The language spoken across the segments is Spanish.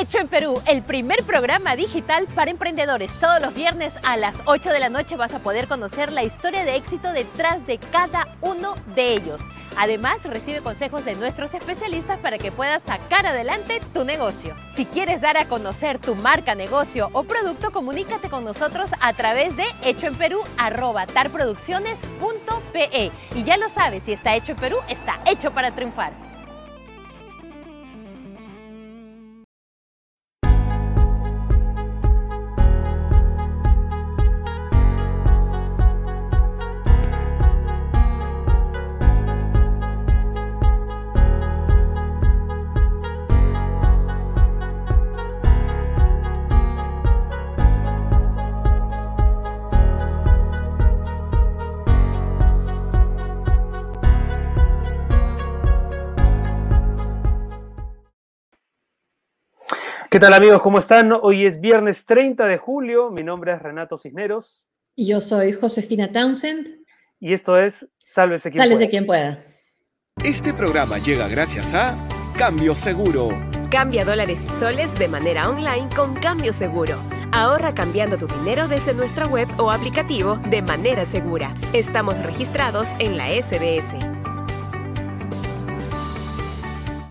Hecho en Perú, el primer programa digital para emprendedores. Todos los viernes a las 8 de la noche vas a poder conocer la historia de éxito detrás de cada uno de ellos. Además, recibe consejos de nuestros especialistas para que puedas sacar adelante tu negocio. Si quieres dar a conocer tu marca, negocio o producto, comunícate con nosotros a través de hechoenperú.tarproducciones.pe. Y ya lo sabes, si está hecho en Perú, está hecho para triunfar. ¿Qué tal amigos? ¿Cómo están? Hoy es viernes 30 de julio. Mi nombre es Renato Cisneros. Y yo soy Josefina Townsend. Y esto es Sálvese quien Sálvese pueda. quien pueda. Este programa llega gracias a Cambio Seguro. Cambia dólares y soles de manera online con Cambio Seguro. Ahorra cambiando tu dinero desde nuestra web o aplicativo de manera segura. Estamos registrados en la SBS.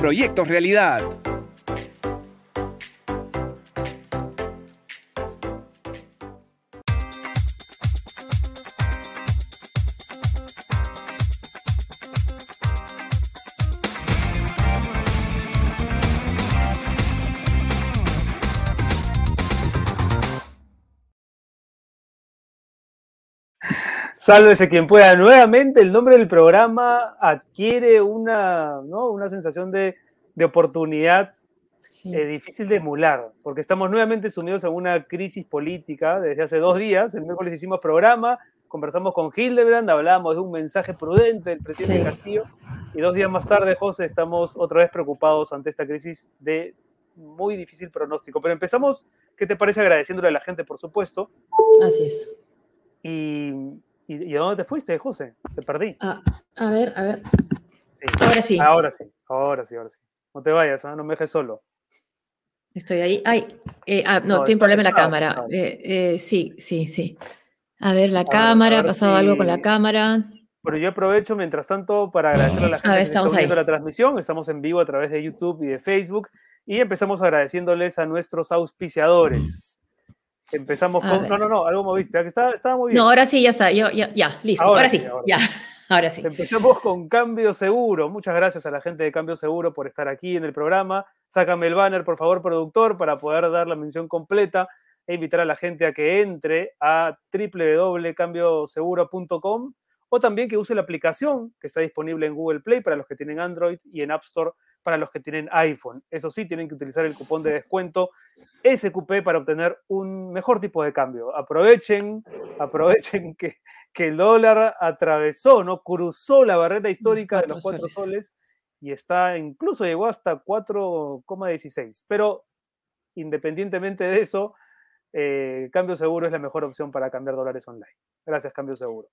proyectos realidad. Sálvese quien pueda. Nuevamente el nombre del programa adquiere una, ¿no? una sensación de, de oportunidad Sí. eh, difícil de emular, porque estamos nuevamente sumidos en una crisis política desde hace dos días. El miércoles hicimos programa, conversamos con Hildebrand, hablábamos de un mensaje prudente del presidente Sí. Castillo, y dos días más tarde, José, estamos otra vez preocupados ante esta crisis de muy difícil pronóstico. Pero empezamos, ¿qué te parece? Agradeciéndole a la gente, por supuesto. Así es. ¿Y, y, y a dónde te fuiste, José? Te perdí. Ah, a ver, a ver. Sí. Ahora sí. Ahora sí, ahora sí, ahora sí. No te vayas, ¿ah? no me dejes solo. Estoy ahí. Ay, eh, ah, no, No, tiene problema en la cámara. Eh, eh, sí, sí, sí. A ver, la cámara, a ha pasado algo con la cámara. Pero yo aprovecho mientras tanto para agradecerle a la gente ver, que está viendo la transmisión. Estamos en vivo a través de YouTube y de Facebook. Y empezamos agradeciéndoles a nuestros auspiciadores. Empezamos A con. ver. No, no, no, algo moviste. ah, Estaba, estaba muy bien. No, ahora sí, ya está. Yo, ya, ya, listo. Ahora Ahora, sí, ahora ya. Ahora sí. Empezamos con Cambio Seguro. Muchas gracias a la gente de Cambio Seguro por estar aquí en el programa. Sácame el banner, por favor, productor, para poder dar la mención completa e invitar a la gente a que entre a www.cambioseguro.com o también que use la aplicación que está disponible en Google Play para los que tienen Android y en App Store para los que tienen iPhone. Eso sí, tienen que utilizar el cupón de descuento SQP para obtener un mejor tipo de cambio. Aprovechen, aprovechen que, que el dólar atravesó, ¿no? Cruzó la barrera histórica de los cuatro soles. soles y está, incluso llegó hasta 4,16. Pero independientemente de eso, eh, Cambio Seguro es la mejor opción para cambiar dólares online. Gracias, Cambio Seguro.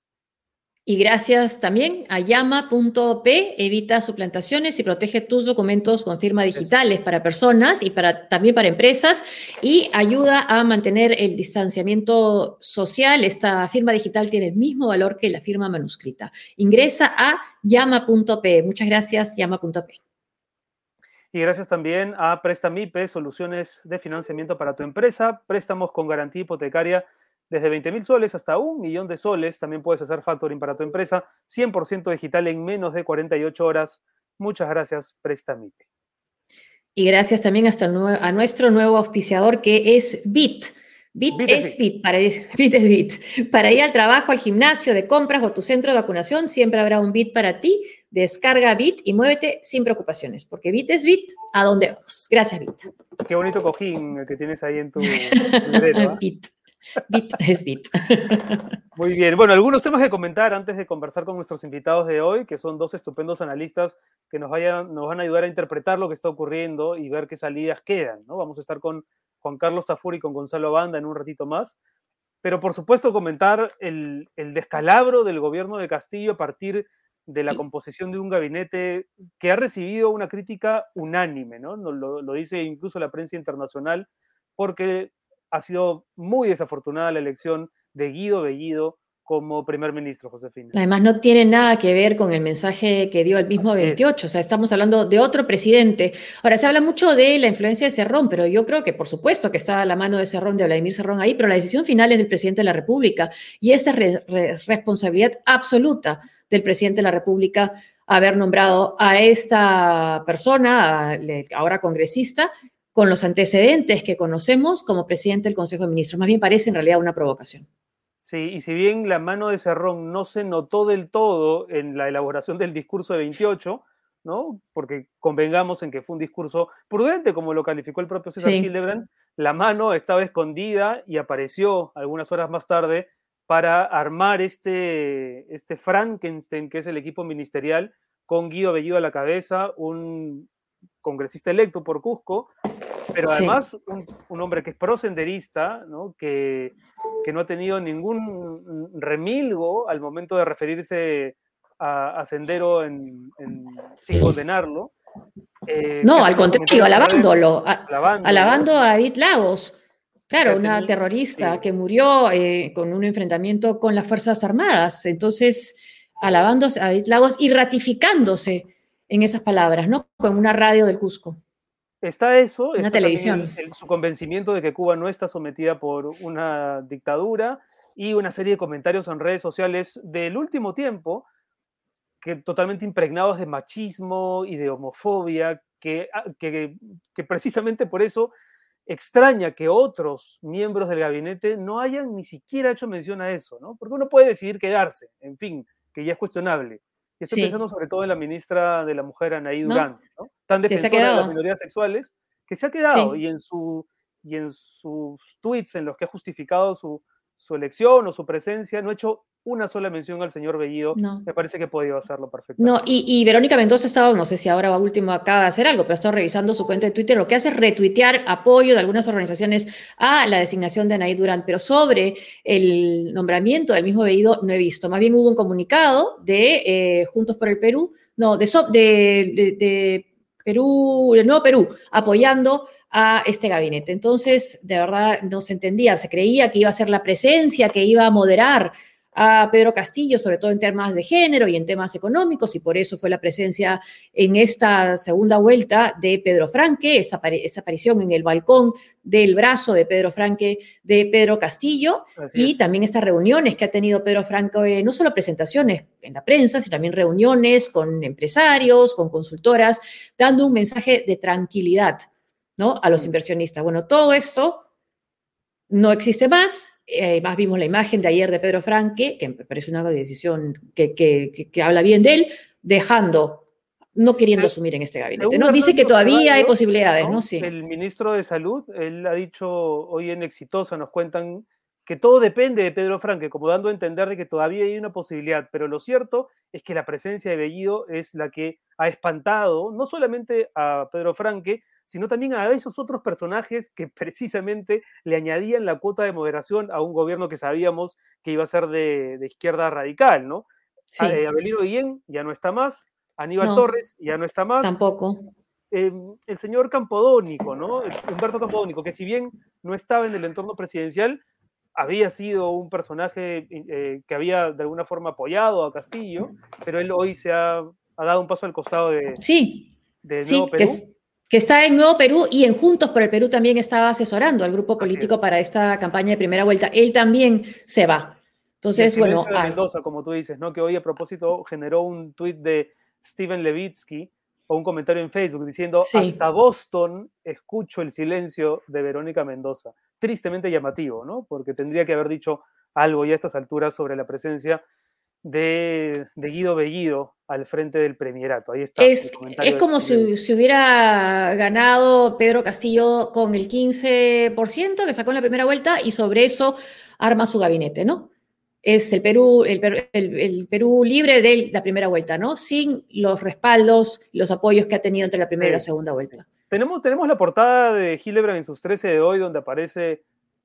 Y gracias también a llama.p, evita suplantaciones y protege tus documentos con firma digitales para personas y para, también para empresas y ayuda a mantener el distanciamiento social. Esta firma digital tiene el mismo valor que la firma manuscrita. Ingresa a llama.p. Muchas gracias, llama.p. Y gracias también a Prestamipe, soluciones de financiamiento para tu empresa, préstamos con garantía hipotecaria desde 20 mil soles hasta un millón de soles. También puedes hacer factoring para tu empresa, 100% digital en menos de 48 horas. Muchas gracias, Prestamipe. Y gracias también hasta el a nuestro nuevo auspiciador que es Bit. Bit, Bit es Bit, para ir, Bit es Bit. Para ir al trabajo, al gimnasio, de compras o a tu centro de vacunación, siempre habrá un Bit para ti. Descarga Bit y muévete sin preocupaciones, porque Bit es Bit, a dónde vamos. Gracias, Bit. Qué bonito cojín que tienes ahí en tu librero, ¿ah? Bit. Bit es Bit. Muy bien. Bueno, algunos temas que comentar antes de conversar con nuestros invitados de hoy, que son dos estupendos analistas que nos, vayan, nos van a ayudar a interpretar lo que está ocurriendo y ver qué salidas quedan. ¿no? Vamos a estar con Juan Carlos Zafur y con Gonzalo Banda en un ratito más. Pero por supuesto comentar el, el descalabro del gobierno de Castillo a partir de la composición de un gabinete que ha recibido una crítica unánime, ¿no? Lo, lo, dice incluso la prensa internacional, porque ha sido muy desafortunada la elección de Guido Bellido como primer ministro, Josefina. Además, no tiene nada que ver con el mensaje que dio el mismo 28, o sea, estamos hablando de otro presidente. Ahora, se habla mucho de la influencia de Cerrón, pero yo creo que por supuesto que está la mano de Cerrón, de Vladimir Cerrón ahí, pero la decisión final es del presidente de la República y esa es responsabilidad absoluta del presidente de la República haber nombrado a esta persona, ahora congresista, con los antecedentes que conocemos como presidente del Consejo de Ministros. Más bien parece en realidad una provocación. Sí, y si bien la mano de Cerrón no se notó del todo en la elaboración del discurso de 28, ¿no? Porque convengamos en que fue un discurso prudente, como lo calificó el propio César sí. Hildebrand, la mano estaba escondida y apareció algunas horas más tarde para armar este, este Frankenstein, que es el equipo ministerial, con Guido Bellido a la cabeza, un congresista electo por Cusco, pero además sí. un, un, hombre que es prosenderista, ¿no? Que, que, no ha tenido ningún remilgo al momento de referirse a, a Sendero en, en, sin condenarlo. Eh, no, al contrario, alabándolo, alabando, alabando a Edith Lagos. Claro, una terrorista sí. que murió eh, con un enfrentamiento con las Fuerzas Armadas. Entonces, alabándose a Edith Lagos y ratificándose en esas palabras, ¿no? Con una radio del Cusco. Está eso, una televisión. El, el, su convencimiento de que Cuba no está sometida por una dictadura y una serie de comentarios en redes sociales del último tiempo que totalmente impregnados de machismo y de homofobia, que, ah, que, que precisamente por eso extraña que otros miembros del gabinete no hayan ni siquiera hecho mención a eso, ¿no? Porque uno puede decidir quedarse, en fin, que ya es cuestionable. Y estoy sí. pensando sobre todo en la ministra de la Mujer, Anaí Durán, ¿no? ¿no? tan defensora de las minorías sexuales, que se ha quedado sí. y, en su, y en sus tweets en los que ha justificado su, su elección o su presencia, no ha hecho una sola mención al señor Bellido. No. Me parece que podía hacerlo perfectamente. No, y, y, Verónica Mendoza estaba, no sé si ahora va último acaba de hacer algo, pero estaba revisando su cuenta de Twitter, lo que hace es retuitear apoyo de algunas organizaciones a la designación de Anaí Durán, pero sobre el nombramiento del mismo Bellido no he visto. Más bien hubo un comunicado de eh, Juntos por el Perú, no, de, de, de, de Perú, del Nuevo Perú, apoyando a este gabinete. Entonces, de verdad, no se entendía, se creía que iba a ser la presencia, que iba a moderar a Pedro Castillo, sobre todo en temas de género y en temas económicos, y por eso fue la presencia en esta segunda vuelta de Pedro Franque, esa, esa aparición en el balcón del brazo de Pedro Franque de Pedro Castillo, Así y es. también estas reuniones que ha tenido Pedro Franque, no solo presentaciones en la prensa, sino también reuniones con empresarios, con consultoras, dando un mensaje de tranquilidad ¿no? a los inversionistas. Bueno, todo esto no existe más, eh, más vimos la imagen de ayer de Pedro Franque, que me parece una decisión que, que, que habla bien de él, dejando, no queriendo asumir en este gabinete. ¿no? Dice que todavía hay posibilidades, ¿no? ¿no? Sí. El ministro de Salud, él ha dicho hoy en Exitosa, nos cuentan que todo depende de Pedro Franque, como dando a entender de que todavía hay una posibilidad, pero lo cierto es que la presencia de Bellido es la que ha espantado no solamente a Pedro Franque, sino también a esos otros personajes que precisamente le añadían la cuota de moderación a un gobierno que sabíamos que iba a ser de, de izquierda radical, ¿no? Sí. Eh, Abelino Guillén ya no está más, Aníbal no, Torres ya no está más. Tampoco. Eh, el señor Campodónico, ¿no? Humberto Campodónico, que si bien no estaba en el entorno presidencial, había sido un personaje eh, que había de alguna forma apoyado a Castillo, pero él hoy se ha, ha dado un paso al costado de, sí, de sí, Nuevo Perú. Que es que está en Nuevo Perú y en Juntos por el Perú también estaba asesorando al grupo político para esta campaña de primera vuelta. Él también se va. Entonces, bueno. De Mendoza, como tú dices, ¿no? Que hoy a propósito generó un tuit de Steven Levitsky o un comentario en Facebook diciendo: sí. Hasta Boston escucho el silencio de Verónica Mendoza. Tristemente llamativo, ¿no? Porque tendría que haber dicho algo ya a estas alturas sobre la presencia de, Guido Bellido al frente del premierato. Ahí está. Es, es como si, si, hubiera ganado Pedro Castillo con el 15% que sacó en la primera vuelta y sobre eso arma su gabinete, ¿no? Es el Perú, el, el, Perú libre de la primera vuelta, ¿no? Sin los respaldos, los apoyos que ha tenido entre la primera y la segunda vuelta. Tenemos, tenemos la portada de Hildebrand en sus 13 de hoy, donde aparece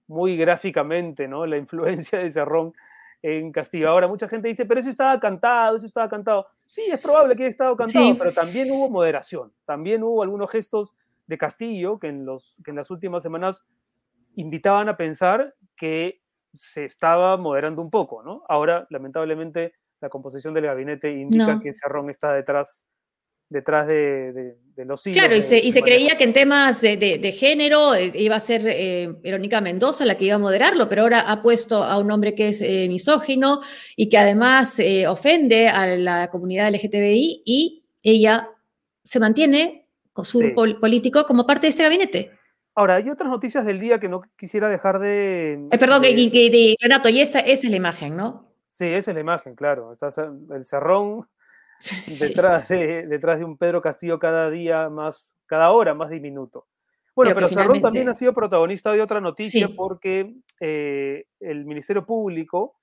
muy gráficamente, ¿no? La influencia de Cerrón en Castillo. Ahora, mucha gente dice, pero eso estaba cantado, eso estaba cantado. Sí, es probable que haya estado cantado, pero también hubo moderación. También hubo algunos gestos de Castillo que en, los, que en las últimas semanas invitaban a pensar que se estaba moderando un poco, ¿no? Ahora, lamentablemente, la composición del gabinete indica que Cerrón está detrás detrás de, los hilos. Claro, y se, creía que en temas de, género eh, iba a ser eh, Verónica Mendoza la que iba a moderarlo, pero ahora ha puesto a un hombre que es eh, misógino y que además ofende a la comunidad LGTBI y ella se mantiene con su político como parte de este gabinete. Ahora, hay otras noticias del día que no quisiera dejar de... perdón, que, Renato, y esa, esa, es la imagen, ¿no? Sí, esa es la imagen, claro. Está el cerrón detrás de, detrás de un Pedro Castillo cada día más, cada hora más diminuto. Bueno, pero, Cerrón también ha sido protagonista de otra noticia porque eh, el Ministerio Público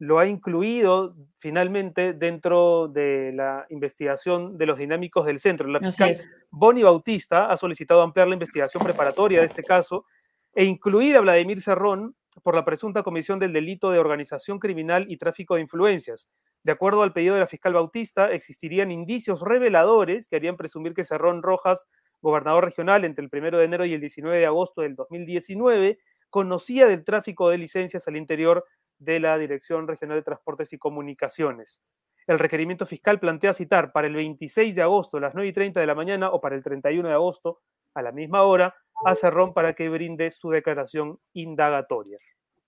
lo ha incluido finalmente dentro de la investigación de los dinámicos del centro. La fiscal Bonnie Bautista ha solicitado ampliar la investigación preparatoria de este caso e incluir a Vladimir Cerrón por la presunta comisión del delito de organización criminal y tráfico de influencias, de acuerdo al pedido de la fiscal Bautista, existirían indicios reveladores que harían presumir que Cerrón Rojas, gobernador regional entre el 1 de enero y el 19 de agosto del 2019, conocía del tráfico de licencias al interior de la Dirección Regional de Transportes y Comunicaciones. El requerimiento fiscal plantea citar para el 26 de agosto a las 9 y 30 de la mañana o para el 31 de agosto a la misma hora a Cerrón para que brinde su declaración indagatoria.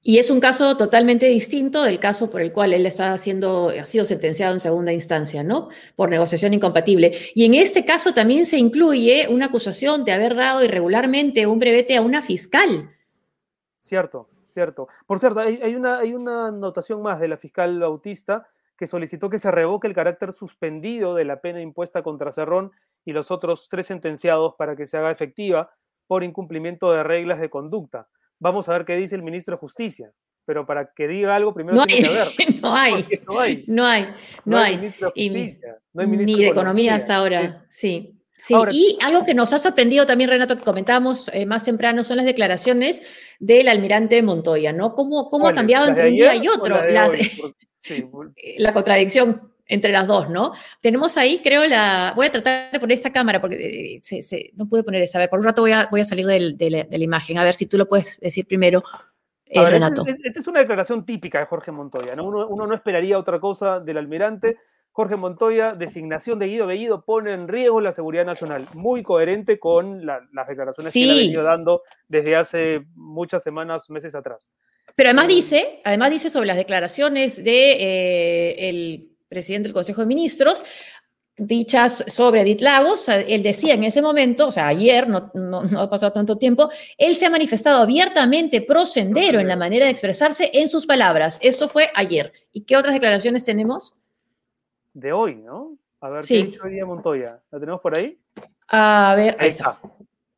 Y es un caso totalmente distinto del caso por el cual él está siendo, ha sido sentenciado en segunda instancia, ¿no? Por negociación incompatible. Y en este caso también se incluye una acusación de haber dado irregularmente un brevete a una fiscal. Cierto, cierto. Por cierto, hay, una, hay una anotación más de la fiscal Bautista que solicitó que se revoque el carácter suspendido de la pena impuesta contra Cerrón y los otros tres sentenciados para que se haga efectiva por incumplimiento de reglas de conducta. Vamos a ver qué dice el ministro de Justicia. Pero para que diga algo, primero no tiene hay, que ver. No hay, no hay. No hay. No hay. Ministro de Justicia, no hay ministro ni de Economía, hasta ahora. Sí. Sí, y algo que nos ha sorprendido también, Renato, que comentamos eh, más temprano, son las declaraciones del almirante Montoya, ¿no? ¿Cómo, cómo ha cambiado entre un día y otro? la contradicción entre las dos, ¿no? Tenemos ahí, creo, la... Voy a tratar de poner esta cámara porque eh, no pude poner esa. A ver, por un rato voy a, voy a salir de, la, imagen. A ver si tú lo puedes decir primero, eh, Renato. Esta es, una declaración típica de Jorge Montoya, ¿no? Uno, no esperaría otra cosa del almirante. Jorge Montoya, designación de Guido Bellido, pone en riesgo la seguridad nacional. Muy coherente con las declaraciones que él ha venido dando desde hace muchas semanas, meses atrás. Pero además eh, dice, además dice sobre las declaraciones de el presidente del Consejo de Ministros, dichas sobre Edith Lagos, él decía en ese momento, o sea, ayer, no, no, ha pasado tanto tiempo, él se ha manifestado abiertamente prosendero en la manera de expresarse en sus palabras. Esto fue ayer. ¿Y qué otras declaraciones tenemos? De hoy, ¿no? A ver, ¿qué ha dicho hoy día Montoya? ¿La tenemos por ahí? A ver, ahí está.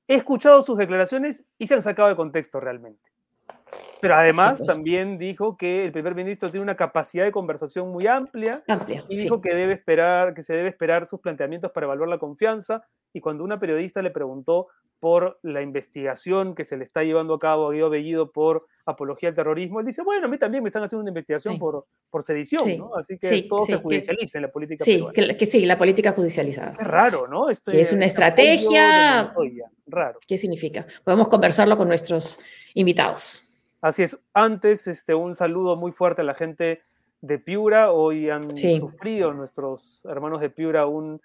He escuchado sus declaraciones y se han sacado de contexto realmente. Pero además también dijo que el primer ministro tiene una capacidad de conversación muy amplia, y dijo que debe esperar, que se debe esperar sus planteamientos para evaluar la confianza. Y cuando una periodista le preguntó por la investigación que se le está llevando a cabo a Guido Bellido por apología al terrorismo, él dice, bueno, a mí también me están haciendo una investigación por, por sedición, ¿no? Así que todo se judicializa en la política que, que, sí, la política judicializada. Es raro, ¿no? Este, es una estrategia. Raro. ¿Qué significa? Podemos conversarlo con nuestros invitados. Así es. Antes, este, un saludo muy fuerte a la gente de Piura. Hoy han sufrido nuestros hermanos de Piura un,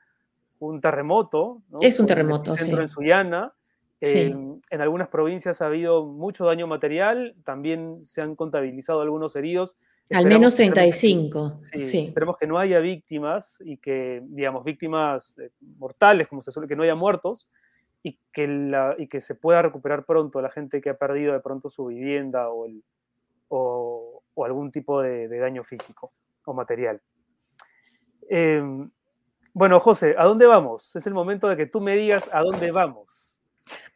un terremoto. Es un terremoto, sí. En Sullana. en algunas provincias ha habido mucho daño material, también se han contabilizado algunos heridos. Al menos 35. sí, Esperemos que no haya víctimas y que, digamos, víctimas eh, mortales, como se suele, que no haya muertos, y que, la, y que se pueda recuperar pronto la gente que ha perdido de pronto su vivienda o, el, o, algún tipo de, daño físico. o material. Em, bueno, José, ¿a dónde vamos? Es el momento de que tú me digas a dónde vamos.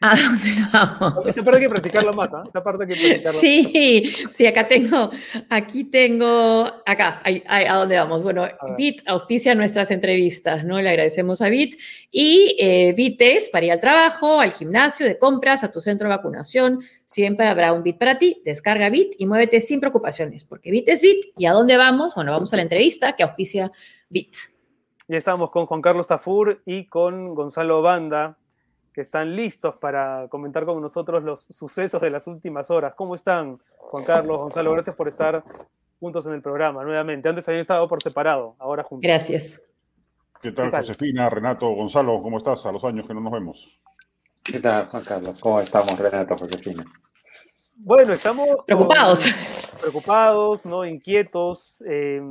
¿A dónde vamos? Esa parte hay que practicarlo más, ¿ah? Esa parte hay que practicarlo Sí, sí, acá tengo, aquí tengo, acá, ¿a dónde vamos? Bueno, BIT auspicia nuestras entrevistas, ¿no? Le agradecemos a BIT. Y eh, BIT es para ir al trabajo, al gimnasio, de compras, a tu centro de vacunación. Siempre habrá un BIT para ti. Descarga BIT y muévete sin preocupaciones, porque BIT es BIT. ¿Y a dónde vamos? Bueno, vamos a la entrevista que auspicia BIT. Ya estamos con Juan Carlos Tafur y con Gonzalo Banda, que están listos para comentar con nosotros los sucesos de las últimas horas. ¿Cómo están, Juan Carlos, Gonzalo? Gracias por estar juntos en el programa nuevamente. Antes habían estado por separado, ahora juntos. Gracias. ¿Qué tal, Josefina, Renato, Gonzalo? ¿Cómo estás? A los años que no nos vemos. ¿Qué tal, Juan Carlos? ¿Cómo estamos, Renato, Josefina? Bueno, estamos preocupados. preocupados, ¿no? Inquietos. Eh,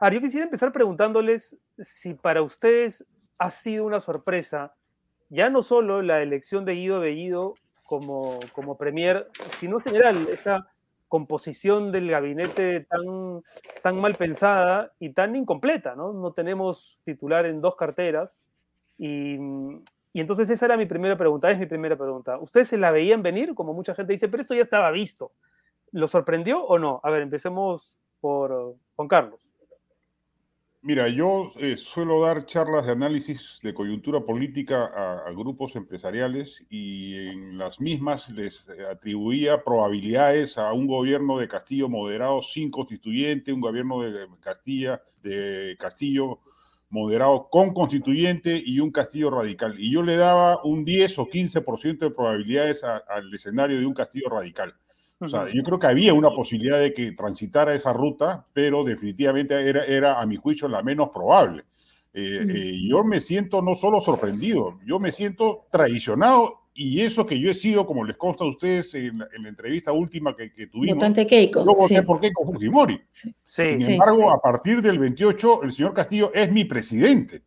ahora, yo quisiera empezar preguntándoles si para ustedes ha sido una sorpresa ya no solo la elección de Guido Bellido como, como premier, sino en general esta composición del gabinete tan, tan mal pensada y tan incompleta, ¿no? No tenemos titular en dos carteras y, y entonces esa era mi primera pregunta, es mi primera pregunta. ¿Ustedes se la veían venir? Como mucha gente dice, pero esto ya estaba visto. ¿Lo sorprendió o no? A ver, empecemos por Juan Carlos. Mira, yo eh, suelo dar charlas de análisis de coyuntura política a, grupos empresariales y en las mismas les atribuía probabilidades a un gobierno de Castillo moderado sin constituyente, un gobierno de Castilla, de Castillo moderado con constituyente y un Castillo radical. Y yo le daba un 10 o 15% de probabilidades al escenario de un Castillo radical. O sea, yo creo que había una posibilidad de que transitara esa ruta, pero definitivamente era, era a mi juicio, la menos probable. Eh, eh, yo me siento no solo sorprendido, yo me siento traicionado y eso que yo he sido, como les consta a ustedes en la, entrevista última que, que tuvimos, Votante Keiko. yo voté por Keiko Fujimori. Sí. Sin embargo, a partir del 28, el señor Castillo es mi presidente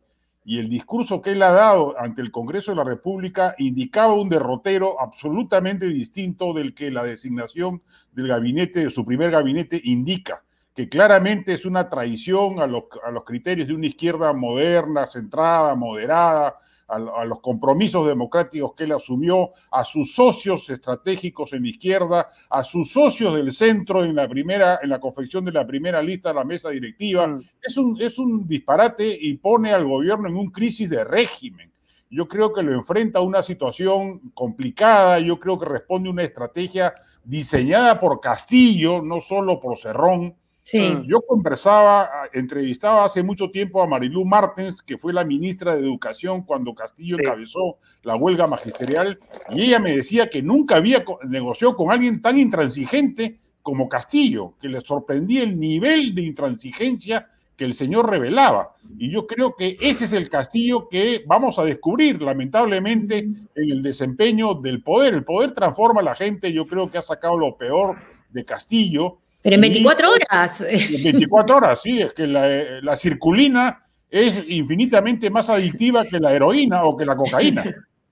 y el discurso que él ha dado ante el Congreso de la República indicaba un derrotero absolutamente distinto del que la designación del gabinete, de su primer gabinete, indica, que claramente es una traición a los, a los criterios de una izquierda moderna, centrada, moderada, a, los compromisos democráticos que él asumió, a sus socios estratégicos en la izquierda, a sus socios del centro en la primera, en la confección de la primera lista de la mesa directiva. Mm. Es, un, es un disparate y pone al gobierno en un crisis de régimen. Yo creo que lo enfrenta a una situación complicada, yo creo que responde a una estrategia diseñada por Castillo, no solo por Cerrón, Sí. Yo conversaba, entrevistaba hace mucho tiempo a Marilú Martens, que fue la ministra de Educación cuando Castillo encabezó la huelga magisterial, y ella me decía que nunca había negociado con alguien tan intransigente como Castillo, que le sorprendía el nivel de intransigencia que el señor revelaba. Y yo creo que ese es el Castillo que vamos a descubrir, lamentablemente, en el desempeño del poder. El poder transforma a la gente, yo creo que ha sacado lo peor de Castillo pero en 24 horas. En 24 horas, sí, es que la, circulina es infinitamente más adictiva que la heroína o que la cocaína.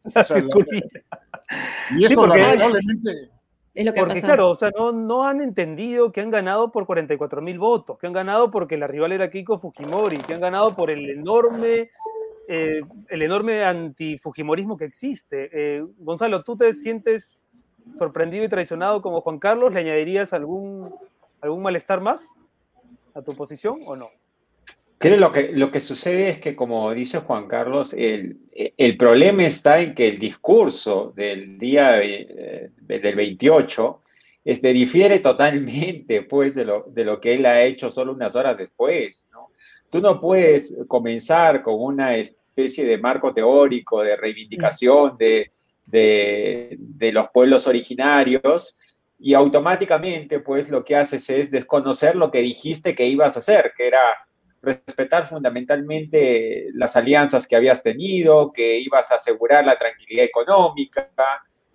y eso lamentablemente... Es lo que porque claro, o sea, no, no han entendido que han ganado por 44 mil votos, que han ganado porque la rival era Keiko Fujimori, que han ganado por el enorme, eh, el enorme antifujimorismo que existe. Eh, Gonzalo, ¿tú te sientes sorprendido y traicionado como Juan Carlos? ¿Le añadirías algún algún malestar más a tu posición o no? Creo lo que, lo que sucede es que, como dice Juan Carlos, el, el problema está en que el discurso del día del 28 este, difiere totalmente pues, de, lo, de lo que él ha hecho solo unas horas después. ¿no? Tú no puedes comenzar con una especie de marco teórico de reivindicación de, de, de los pueblos originarios y automáticamente pues lo que haces es desconocer lo que dijiste que ibas a hacer, que era respetar fundamentalmente las alianzas que habías tenido, que ibas a asegurar la tranquilidad económica,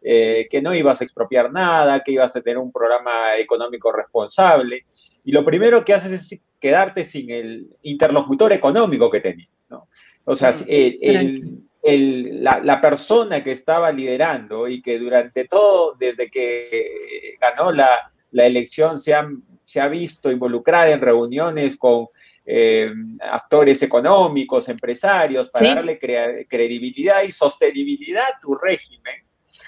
eh, que no ibas a expropiar nada, que ibas a tener un programa económico responsable. Y lo primero que haces es quedarte sin el interlocutor económico que tenías. ¿no? O sea, el, la, persona que estaba liderando y que durante todo, desde que ganó la, elección, se ha, se ha visto involucrada en reuniones con eh, actores económicos, empresarios, para darle credibilidad y sostenibilidad a tu régimen.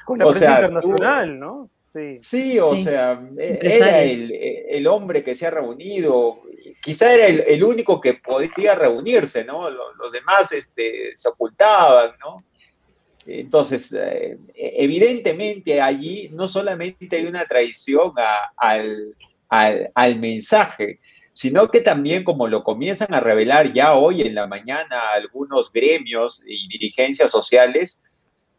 Con la o internacional, ¿no? Sí, sí o sea, era el, hombre que se ha reunido, quizá era el, único que podía reunirse, ¿no? Los, demás este, se ocultaban, ¿no? Entonces, eh, evidentemente allí no solamente hay una traición al, al, mensaje, sino que también como lo comienzan a revelar ya hoy en la mañana algunos gremios y dirigencias sociales,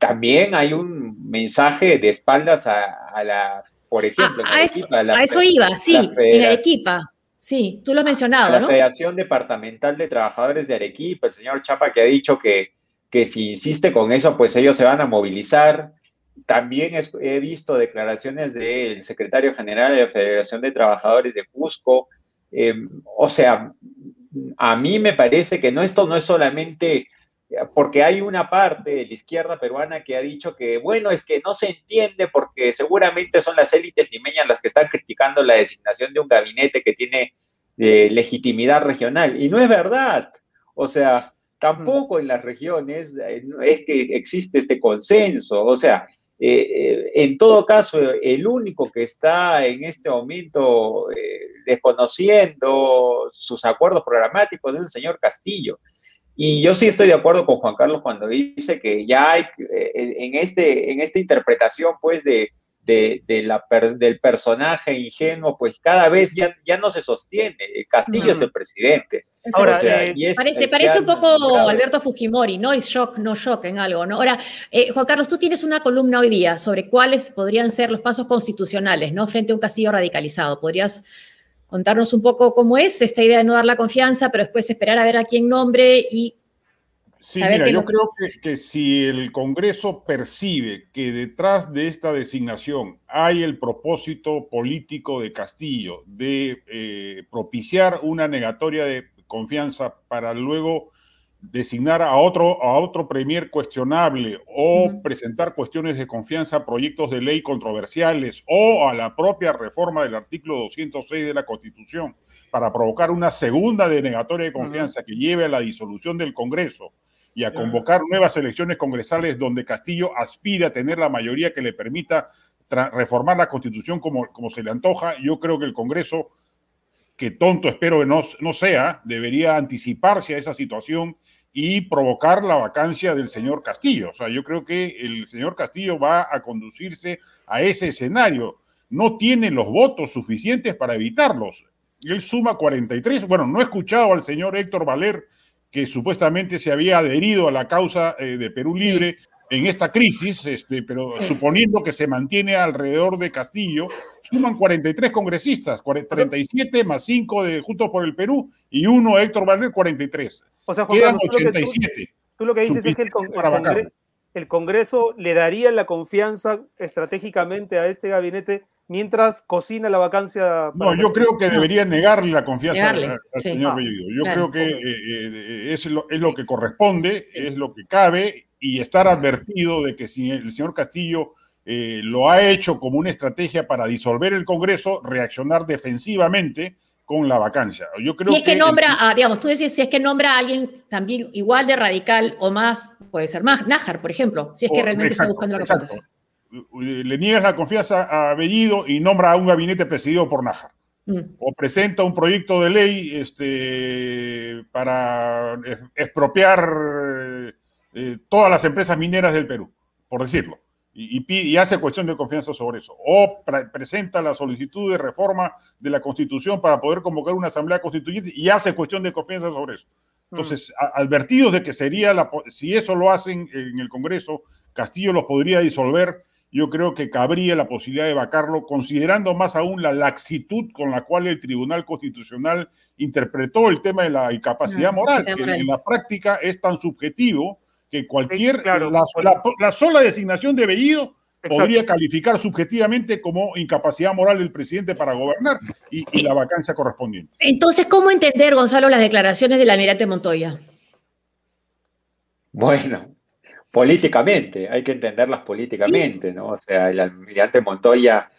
también hay un mensaje de espaldas a, la, por ejemplo, a, eso, iba, sí, en Arequipa. Sí, tú lo has mencionado, la Federación Departamental de Trabajadores de Arequipa, el señor Chapa, que ha dicho que, que si insiste con eso, pues ellos se van a movilizar. También he visto declaraciones del secretario general de la Federación de Trabajadores de Cusco. Em, o sea, a mí me parece que no, esto no es solamente porque hay una parte de la izquierda peruana que ha dicho que, bueno, es que no se entiende porque seguramente son las élites limeñas las que están criticando la designación de un gabinete que tiene eh, legitimidad regional. Y no es verdad. O sea, tampoco en las regiones eh, es que existe este consenso. O sea, eh, en todo caso, el único que está en este momento desconociendo sus acuerdos programáticos es el señor Castillo. Y yo sí estoy de acuerdo con Juan Carlos cuando dice que ya hay eh, en, este, en esta interpretación pues de, de, la del personaje ingenuo, pues cada vez ya, ya no se sostiene. Castillo es el presidente. Ahora, eh, parece, parece un poco Alberto Fujimori, ¿no? Es shock, no shock en algo, ¿no? Ahora, eh, Juan Carlos, tú tienes una columna hoy día sobre cuáles podrían ser los pasos constitucionales, ¿no? Frente a un Castillo radicalizado. ¿Podrías contarnos un poco cómo es esta idea de no dar la confianza, pero después esperar a ver a quién nombre y... Sí, mira, yo creo que, si el Congreso percibe que detrás de esta designación hay el propósito político de Castillo de eh, propiciar una negatoria de confianza para luego designar a otro, a otro premier cuestionable o presentar cuestiones de confianza a proyectos de ley controversiales o a la propia reforma del artículo 206 de la Constitución para provocar una segunda denegatoria de confianza que lleve a la disolución del Congreso y a convocar nuevas elecciones congresales donde Castillo aspira a tener la mayoría que le permita reformar la Constitución como, como se le antoja, yo creo que el Congreso que tonto espero que no, no sea, debería anticiparse a esa situación y provocar la vacancia del señor Castillo. O sea, yo creo que el señor Castillo va a conducirse a ese escenario. No tiene los votos suficientes para evitarlos. Él suma 43. Bueno, no he escuchado al señor Héctor Valer, que supuestamente se había adherido a la causa eh, de Perú Libre en esta crisis, este, pero suponiendo que se mantiene alrededor de Castillo, suman 43 congresistas, 37 más 5 de Juntos por el Perú y uno Héctor Valer, 43. O sea, Juan Quedan 87. Tú, lo que dices es que el, Congreso le daría la confianza estratégicamente a este gabinete mientras cocina la vacancia. No, yo creo que debería negarle la confianza al, señor Bellido. Yo creo que eh, eh, es, lo, es, lo, que corresponde, es lo que cabe y estar advertido de que si el señor Castillo eh, lo ha hecho como una estrategia para disolver el Congreso, reaccionar defensivamente con la vacancia. Yo creo si es que, nombra, digamos, tú decís, si es que nombra a alguien también igual de radical o más, puede ser más, Nájar, por ejemplo, si es que realmente está buscando la confianza. Le niegas la confianza a Bellido y nombra a un gabinete presidido por Nájar. Mm. O presenta un proyecto de ley este, para expropiar eh, todas las empresas mineras del Perú, por decirlo y, hace cuestión de confianza sobre eso. O presenta la solicitud de reforma de la Constitución para poder convocar una asamblea constituyente y hace cuestión de confianza sobre eso. Entonces, mm. advertidos de que sería, la, si eso lo hacen en el Congreso, Castillo los podría disolver. Yo creo que cabría la posibilidad de vacarlo, considerando más aún la laxitud con la cual el Tribunal Constitucional interpretó el tema de la incapacidad moral, que en la práctica es tan subjetivo que cualquier, la, sola designación de Bellido podría calificar subjetivamente como incapacidad moral del presidente para gobernar y, la vacancia correspondiente. Entonces, ¿cómo entender, Gonzalo, las declaraciones del almirante Montoya? Bueno, políticamente, hay que entenderlas políticamente, ¿no? O sea, el almirante Montoya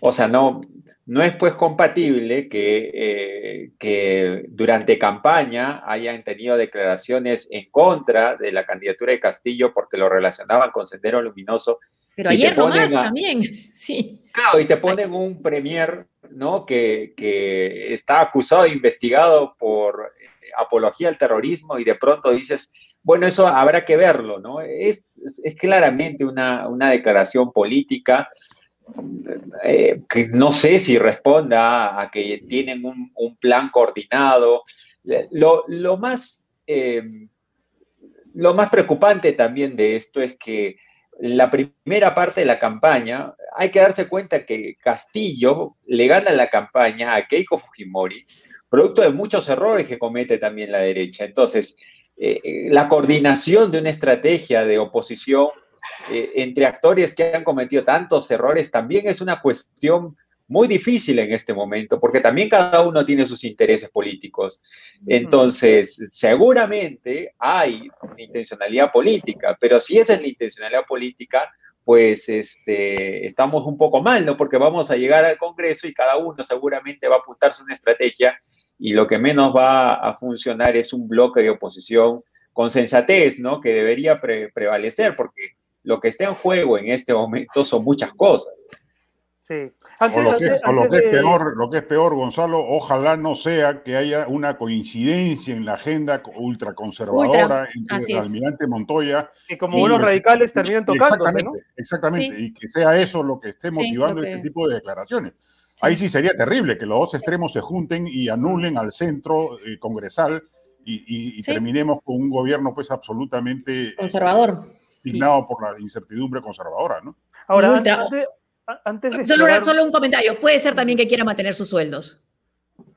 O sea, no, no es pues compatible que, eh, que durante campaña hayan tenido declaraciones en contra de la candidatura de Castillo porque lo relacionaban con Sendero Luminoso. Pero ayer nomás también, sí. Claro, y te ponen un premier, ¿no? Que, que está acusado e investigado por eh, apología al terrorismo y de pronto dices, bueno, eso habrá que verlo, ¿no? Es, es claramente una, una declaración política eh, que no sé si responda a, que tienen un, plan coordinado. Lo, más, eh, lo más preocupante también de esto es que la primera parte de la campaña, hay que darse cuenta que Castillo le gana la campaña a Keiko Fujimori, producto de muchos errores que comete también la derecha. Entonces, eh, la coordinación de una estrategia de oposición eh, entre actores que han cometido tantos errores también es una cuestión muy difícil en este momento, porque también cada uno tiene sus intereses políticos. Entonces, seguramente hay una intencionalidad política, pero si esa es la intencionalidad política, pues este, estamos un poco mal, ¿no? Porque vamos a llegar al Congreso y cada uno seguramente va a apuntarse una estrategia y lo que menos va a funcionar es un bloque de oposición con sensatez, ¿no? Que debería prevalecer, porque lo que está en juego en este momento son muchas cosas. Sí. o lo, que, es peor, lo que es peor, Gonzalo, ojalá no sea que haya una coincidencia en la agenda ultraconservadora entre el almirante Montoya. Y como unos radicales terminan tocándose, exactamente, Exactamente, y que sea eso lo que esté motivando este tipo de declaraciones. Ahí sí sería terrible que los dos extremos se junten y anulen al centro eh, congresal y, terminemos con un gobierno pues absolutamente... Eh, Por la incertidumbre conservadora, ¿no? Ahora, antes, de solo, un comentario. Puede ser también que quiera mantener sus sueldos.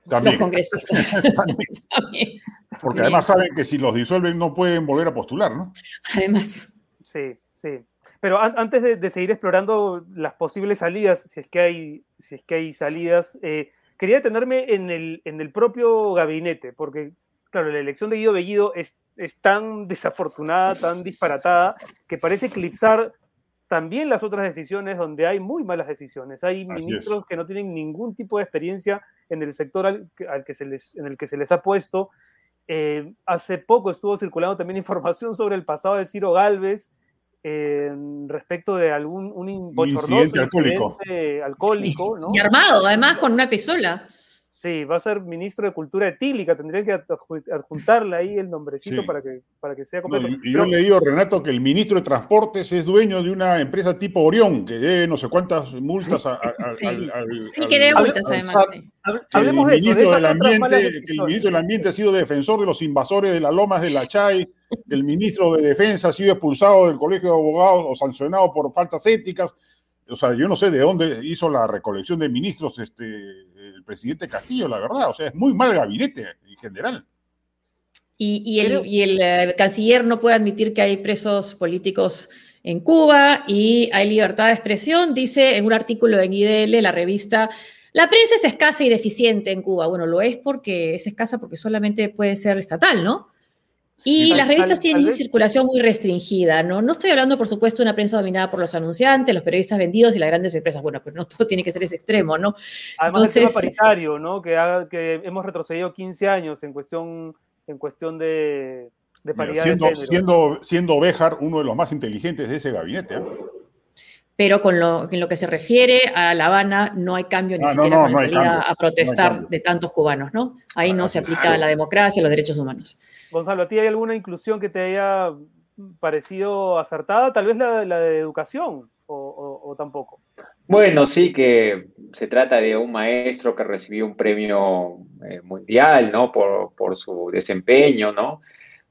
También. Los congresistas. Porque además saben que si los disuelven no pueden volver a postular, ¿no? Además. Sí, sí. Pero antes de, seguir explorando las posibles salidas, si es que hay, si es que hay salidas, eh, quería detenerme en el, en el propio gabinete, porque claro, la elección de Guido Bellido es, es tan desafortunada, tan disparatada, que parece eclipsar también las otras decisiones donde hay muy malas decisiones. Hay ministros que no tienen ningún tipo de experiencia en el sector al, que se les, en el que se les ha puesto. Eh, hace poco estuvo circulando también información sobre el pasado de Ciro Galvez eh, respecto de algún un, incidente alcohólico, alcohólico ¿no? Y armado, además con una pistola. Sí, va a ser ministro de Cultura Etílica, tendría que adjuntarle ahí el nombrecito para, que, para que sea completo. y yo he leído, Renato, que el ministro de Transportes es dueño de una empresa tipo Orión, que debe no sé cuántas multas al, Sí, que debe multas además. Hablemos de eso. De del ambiente, que el ministro del Ambiente ha sido defensor de los invasores de las lomas de la Chay, el ministro de Defensa ha sido expulsado del colegio de abogados o sancionado por faltas éticas. O sea, yo no sé de dónde hizo la recolección de ministros este presidente Castillo, la verdad. O sea, es muy mal gabinete en general. Y, el, eh, canciller no puede admitir que hay presos políticos en Cuba y hay libertad de expresión, dice en un artículo en IDL, la revista, la prensa es escasa y deficiente en Cuba. Bueno, lo es porque es escasa porque solamente puede ser estatal, ¿no? Y las revistas tienen circulación muy restringida, ¿no? No estoy hablando, por supuesto, de una prensa dominada por los anunciantes, los periodistas vendidos y las grandes empresas. Bueno, pero no todo tiene que ser ese extremo, ¿no? Además, el tema paritario, ¿no? Que, que hemos retrocedido 15 años en cuestión, en cuestión de, paridad siendo, de. Siendo, siendo Béjar uno de los más inteligentes de ese gabinete, ¿eh? Pero con lo, en lo que se refiere a La Habana no hay cambio ni ah, siquiera con la a protestar de tantos cubanos, ¿no? Ahí no se aplica la democracia, los derechos humanos. Gonzalo, ¿a ti hay alguna inclusión que te haya parecido acertada? Tal vez la, de educación o, tampoco. Bueno, sí que se trata de un maestro que recibió un premio eh, mundial, ¿no? Por, por su desempeño, ¿no?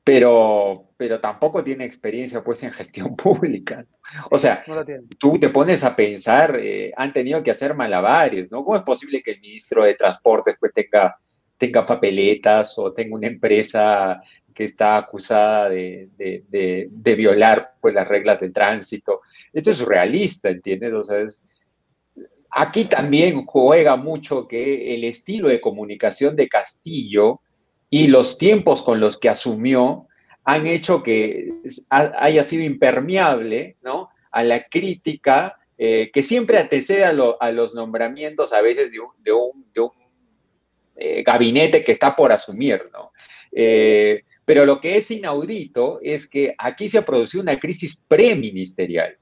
Pero, pero tampoco tiene experiencia pues en gestión pública. O sea, tú te pones a pensar, eh, han tenido que hacer malabares, ¿no? ¿Cómo es posible que el ministro de Transportes pues tenga, tenga papeletas o tenga una empresa que está acusada de, de, violar pues las reglas de tránsito? Esto es realista, ¿entiendes? O sea, aquí también juega mucho que el estilo de comunicación de Castillo y los tiempos con los que asumió han hecho que haya sido impermeable ¿no? a la crítica eh, que siempre antecede a, los nombramientos a veces de un, eh, gabinete que está por asumir, ¿no? Eh, pero lo que es inaudito es que aquí se ha producido una crisis preministerial.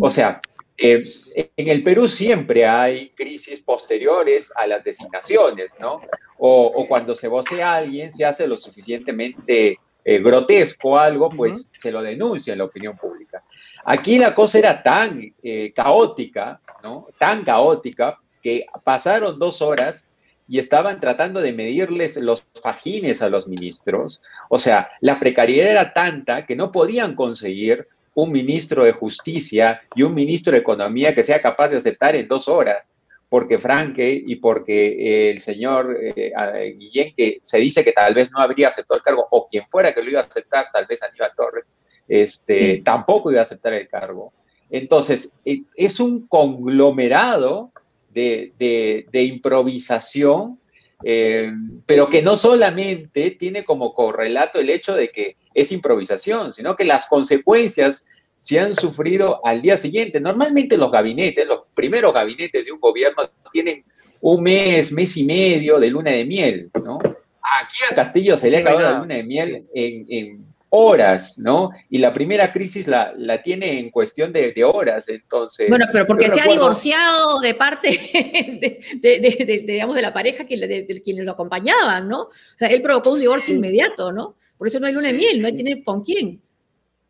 O sea, en el Perú siempre hay crisis posteriores a las designaciones, ¿no? O, cuando se vocea a alguien, se hace lo suficientemente grotesco algo, pues se lo denuncia en la opinión pública. Aquí la cosa era tan eh, caótica, ¿no? Tan caótica que pasaron dos horas y estaban tratando de medirles los fajines a los ministros. O sea, la precariedad era tanta que no podían conseguir un ministro de justicia y un ministro de economía que sea capaz de aceptar en dos horas, porque Franque y porque el señor eh, Guillén, que se dice que tal vez no habría aceptado el cargo, o quien fuera que lo iba a aceptar, tal vez Aníbal Torres, este, tampoco iba a aceptar el cargo. Entonces, e, es un conglomerado de, improvisación, eh, pero que no solamente tiene como correlato el hecho de que es improvisación, sino que las consecuencias se han sufrido al día siguiente. Normalmente los gabinetes, los primeros gabinetes de un gobierno tienen un mes, mes y medio de luna de miel, ¿no? Aquí a Castillo se le ha acabado la luna de miel en horas, ¿no? Y la primera crisis la, la tiene en cuestión de, horas, entonces... Bueno, pero porque se ha divorciado de parte de, digamos, de la pareja que, de, quienes lo acompañaban, ¿no? O sea, él provocó un divorcio inmediato, ¿no? Por eso no hay luna de miel, no tiene con quién.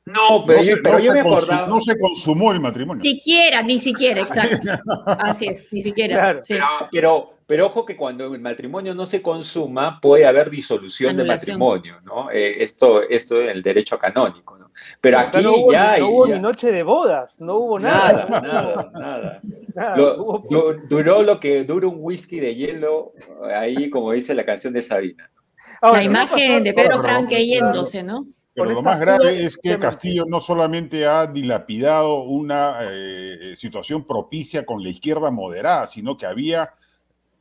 No, pero, yo, me acordaba. No se consumó el matrimonio. Siquiera, ni siquiera, exacto. Así es, ni siquiera. pero, pero ojo que cuando el matrimonio no se consuma, puede haber disolución de matrimonio, ¿no? Eh, esto, esto es el derecho canónico, ¿no? Pero aquí no hubo, ya. No hubo ni noche de bodas, no hubo nada. Nada, nada, nada. duró lo que dura un whisky de hielo, ahí, como dice la canción de Sabina. la imagen de Pedro Franque yéndose, ¿no? Pero lo más grave es que Castillo no solamente ha dilapidado una eh, situación propicia con la izquierda moderada, sino que había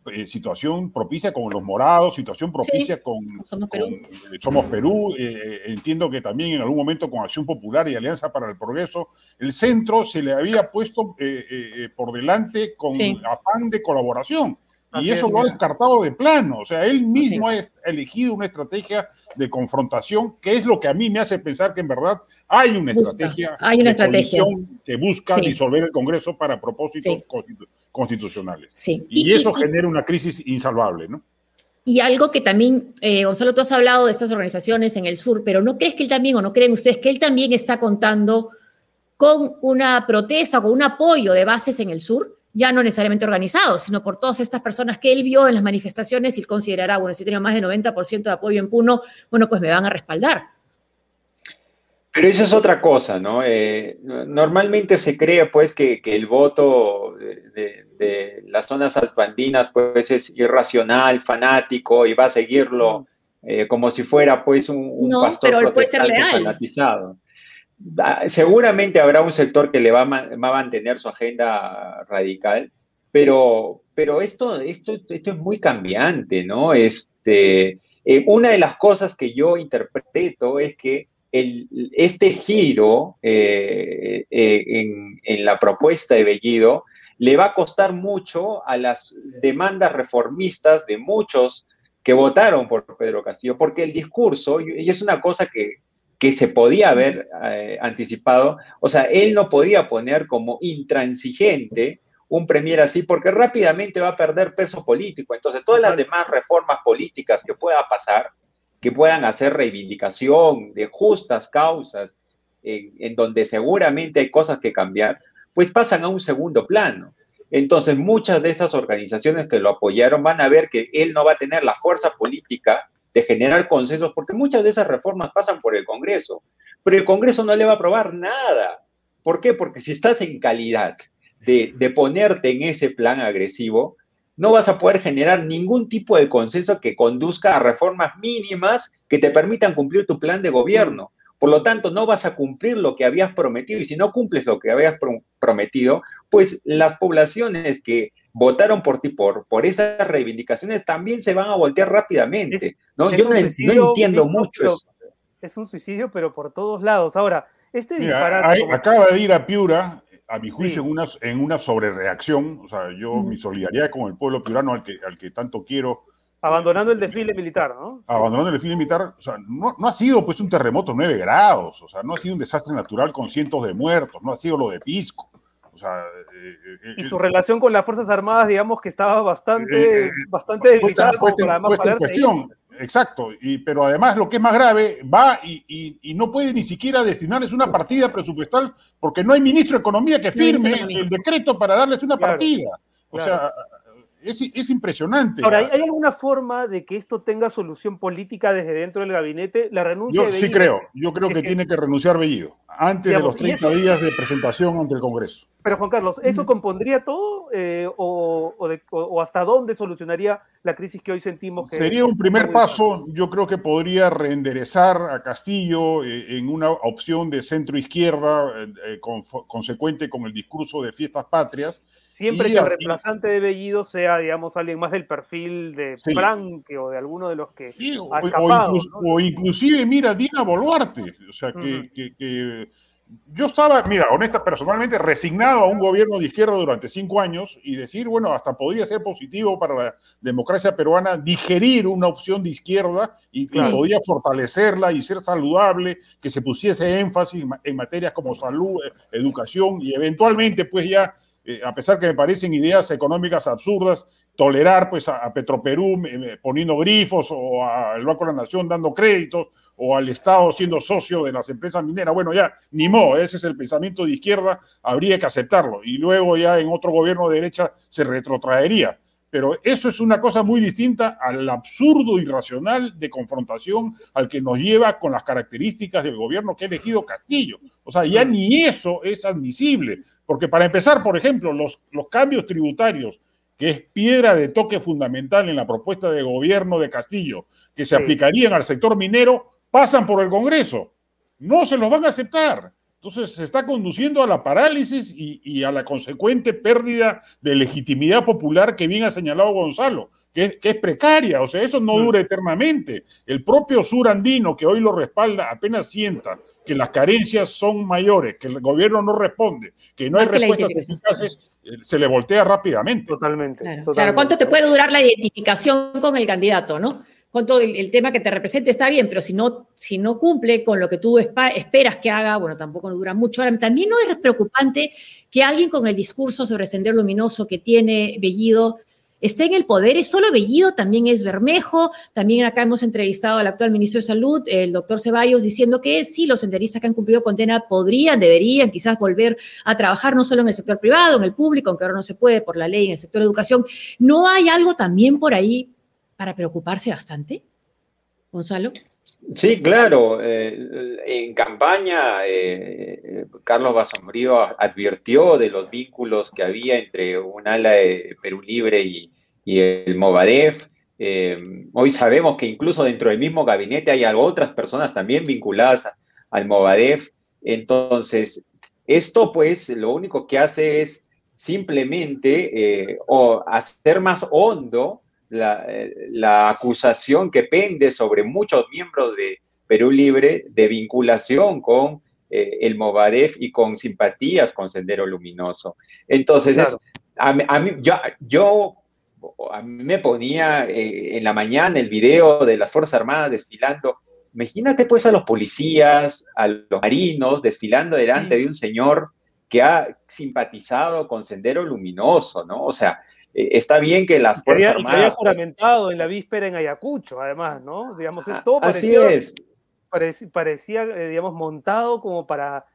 eh, situación propicia con los morados, situación propicia con Somos Perú. Eh, eh, entiendo que también en algún momento con Acción Popular y Alianza para el Progreso, el centro se le había puesto por delante con afán de colaboración. Y eso lo ha descartado de plano. O sea, él mismo ha elegido una estrategia de confrontación, que es lo que a mí me hace pensar que en verdad hay una estrategia, hay una estrategia. que busca disolver el Congreso para propósitos constitucionales. Y, eso genera una crisis insalvable, ¿no? Y algo que también, eh, Gonzalo, tú has hablado de estas organizaciones en el sur, pero ¿no crees que él también, o no creen ustedes, que él también está contando con una protesta, con un apoyo de bases en el sur? Ya no necesariamente organizado, sino por todas estas personas que él vio en las manifestaciones y él considerará, bueno, si tengo más de 90% de apoyo en Puno, bueno, pues me van a respaldar. Pero eso es otra cosa, ¿no? Eh, normalmente se cree, pues, que, el voto de, las zonas altoandinas, pues, es irracional, fanático y va a seguirlo eh, como si fuera, pues, un, pastor protestante fanatizado. Seguramente habrá un sector que le va a, mantener su agenda radical, pero, pero esto, esto, esto es muy cambiante, ¿no? Este, eh, una de las cosas que yo interpreto es que el, este giro eh, eh, en, en, la propuesta de Bellido le va a costar mucho a las demandas reformistas de muchos que votaron por Pedro Castillo, porque el discurso, y es una cosa que, que se podía haber eh, anticipado. O sea, él no podía poner como intransigente un premier así porque rápidamente va a perder peso político. Entonces, todas las demás reformas políticas que pueda pasar, que puedan hacer reivindicación de justas causas, en, donde seguramente hay cosas que cambiar, pues pasan a un segundo plano. Entonces, muchas de esas organizaciones que lo apoyaron van a ver que él no va a tener la fuerza política de generar consensos, porque muchas de esas reformas pasan por el Congreso, pero el Congreso no le va a aprobar nada. ¿Por qué? Porque si estás en calidad de, de ponerte en ese plan agresivo, no vas a poder generar ningún tipo de consenso que conduzca a reformas mínimas que te permitan cumplir tu plan de gobierno. Por lo tanto, no vas a cumplir lo que habías prometido y si no cumples lo que habías prometido, pues las poblaciones que votaron por ti por, por esas reivindicaciones también se van a voltear rápidamente. ¿no? Yo no, entiendo mucho eso. Es un suicidio, pero por todos lados. Ahora, este disparate. acaba de ir a Piura a mi juicio, en, una, en una sobrereacción. O sea, yo mi solidaridad con el pueblo piurano al que, al que tanto quiero. Abandonando el desfile militar, ¿no? Abandonando el desfile militar, o sea, no, no ha sido pues un terremoto 9 grados, o sea, no ha sido un desastre natural con cientos de muertos, no ha sido lo de Pisco. Sea, eh, eh, y su relación con las Fuerzas Armadas, digamos que estaba bastante, eh, bastante debilitada. en cuestión, exacto. Y, pero además, lo que es más grave, va y, y, no puede ni siquiera destinarles una partida presupuestal porque no hay ministro de Economía que firme el decreto para darles una partida. O sea, es, impresionante. Ahora, ¿hay, alguna forma de que esto tenga solución política desde dentro del gabinete? La renuncia Yo sí creo, yo creo que, tiene que renunciar Bellido, antes de los 30 días de presentación ante el Congreso. Pero Juan Carlos, ¿eso compondría todo eh, o, hasta dónde solucionaría la crisis que hoy sentimos? Que Sería un primer paso, yo creo que podría reenderezar a Castillo eh, en una opción de centro-izquierda eh, consecuente con el discurso de fiestas patrias, Siempre que el reemplazante de Bellido sea, digamos, alguien más del perfil de Franque o de alguno de los que o, inclusive, mira, Dina Boluarte. O sea, que, yo estaba, mira, honesta, personalmente resignado a un gobierno de izquierda durante cinco años y decir, bueno, hasta podría ser positivo para la democracia peruana digerir una opción de izquierda y que podía fortalecerla y ser saludable, que se pusiese énfasis en materias como salud, educación y eventualmente, pues ya eh, a pesar que me parecen ideas económicas absurdas, tolerar pues a, Petroperú poniendo grifos o al Banco de la Nación dando créditos o al Estado siendo socio de las empresas mineras. Bueno, ya, ni modo, ese es el pensamiento de izquierda, habría que aceptarlo. Y luego ya en otro gobierno de derecha se retrotraería. Pero eso es una cosa muy distinta al absurdo irracional de confrontación al que nos lleva con las características del gobierno que ha elegido Castillo. O sea, ya ni eso es admisible. Porque para empezar, por ejemplo, los, los cambios tributarios, que es piedra de toque fundamental en la propuesta de gobierno de Castillo, que se aplicarían al sector minero, pasan por el Congreso. No se los van a aceptar. Entonces se está conduciendo a la parálisis y, a la consecuente pérdida de legitimidad popular que bien ha señalado Gonzalo, que, es precaria, o sea, eso no dura eternamente. El propio sur andino que hoy lo respalda apenas sienta que las carencias son mayores, que el gobierno no responde, que no hay respuestas eficaces, eh, se le voltea rápidamente. Totalmente, claro. ¿cuánto te puede durar la identificación con el candidato, no? Con todo el, tema que te represente está bien, pero si no, si no cumple con lo que tú esperas que haga, bueno, tampoco dura mucho. Ahora, también no es preocupante que alguien con el discurso sobre Sendero Luminoso que tiene Bellido esté en el poder, es solo Bellido, también es Bermejo, también acá hemos entrevistado al actual ministro de Salud, el doctor Ceballos, diciendo que sí, los senderistas que han cumplido condena podrían, deberían quizás volver a trabajar no solo en el sector privado, en el público, aunque ahora no se puede por la ley, en el sector educación. ¿No hay algo también por ahí para preocuparse bastante? Gonzalo. Sí, claro. Eh, en campaña, eh, Carlos Basombrío advirtió de los vínculos que había entre un ala de Perú Libre y, el Movadef. Eh, hoy sabemos que incluso dentro del mismo gabinete hay otras personas también vinculadas al Movadef. Entonces, esto pues lo único que hace es simplemente o hacer más hondo la, acusación que pende sobre muchos miembros de Perú Libre de vinculación con eh, el Movadef y con simpatías con Sendero Luminoso. Entonces, a, mí, yo, yo a mí me ponía eh, en la mañana el video de las Fuerzas Armadas desfilando. Imagínate pues a los policías, a los marinos desfilando delante de un señor que ha simpatizado con Sendero Luminoso, ¿no? O sea, está bien que las Fuerzas Armadas... había pues juramentado en la víspera en Ayacucho, además, ¿no? Digamos, esto ah, parecía, Así es. Parecía, eh, digamos, montado como para,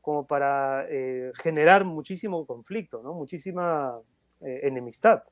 como para eh, generar muchísimo conflicto, ¿no? Muchísima enemistad.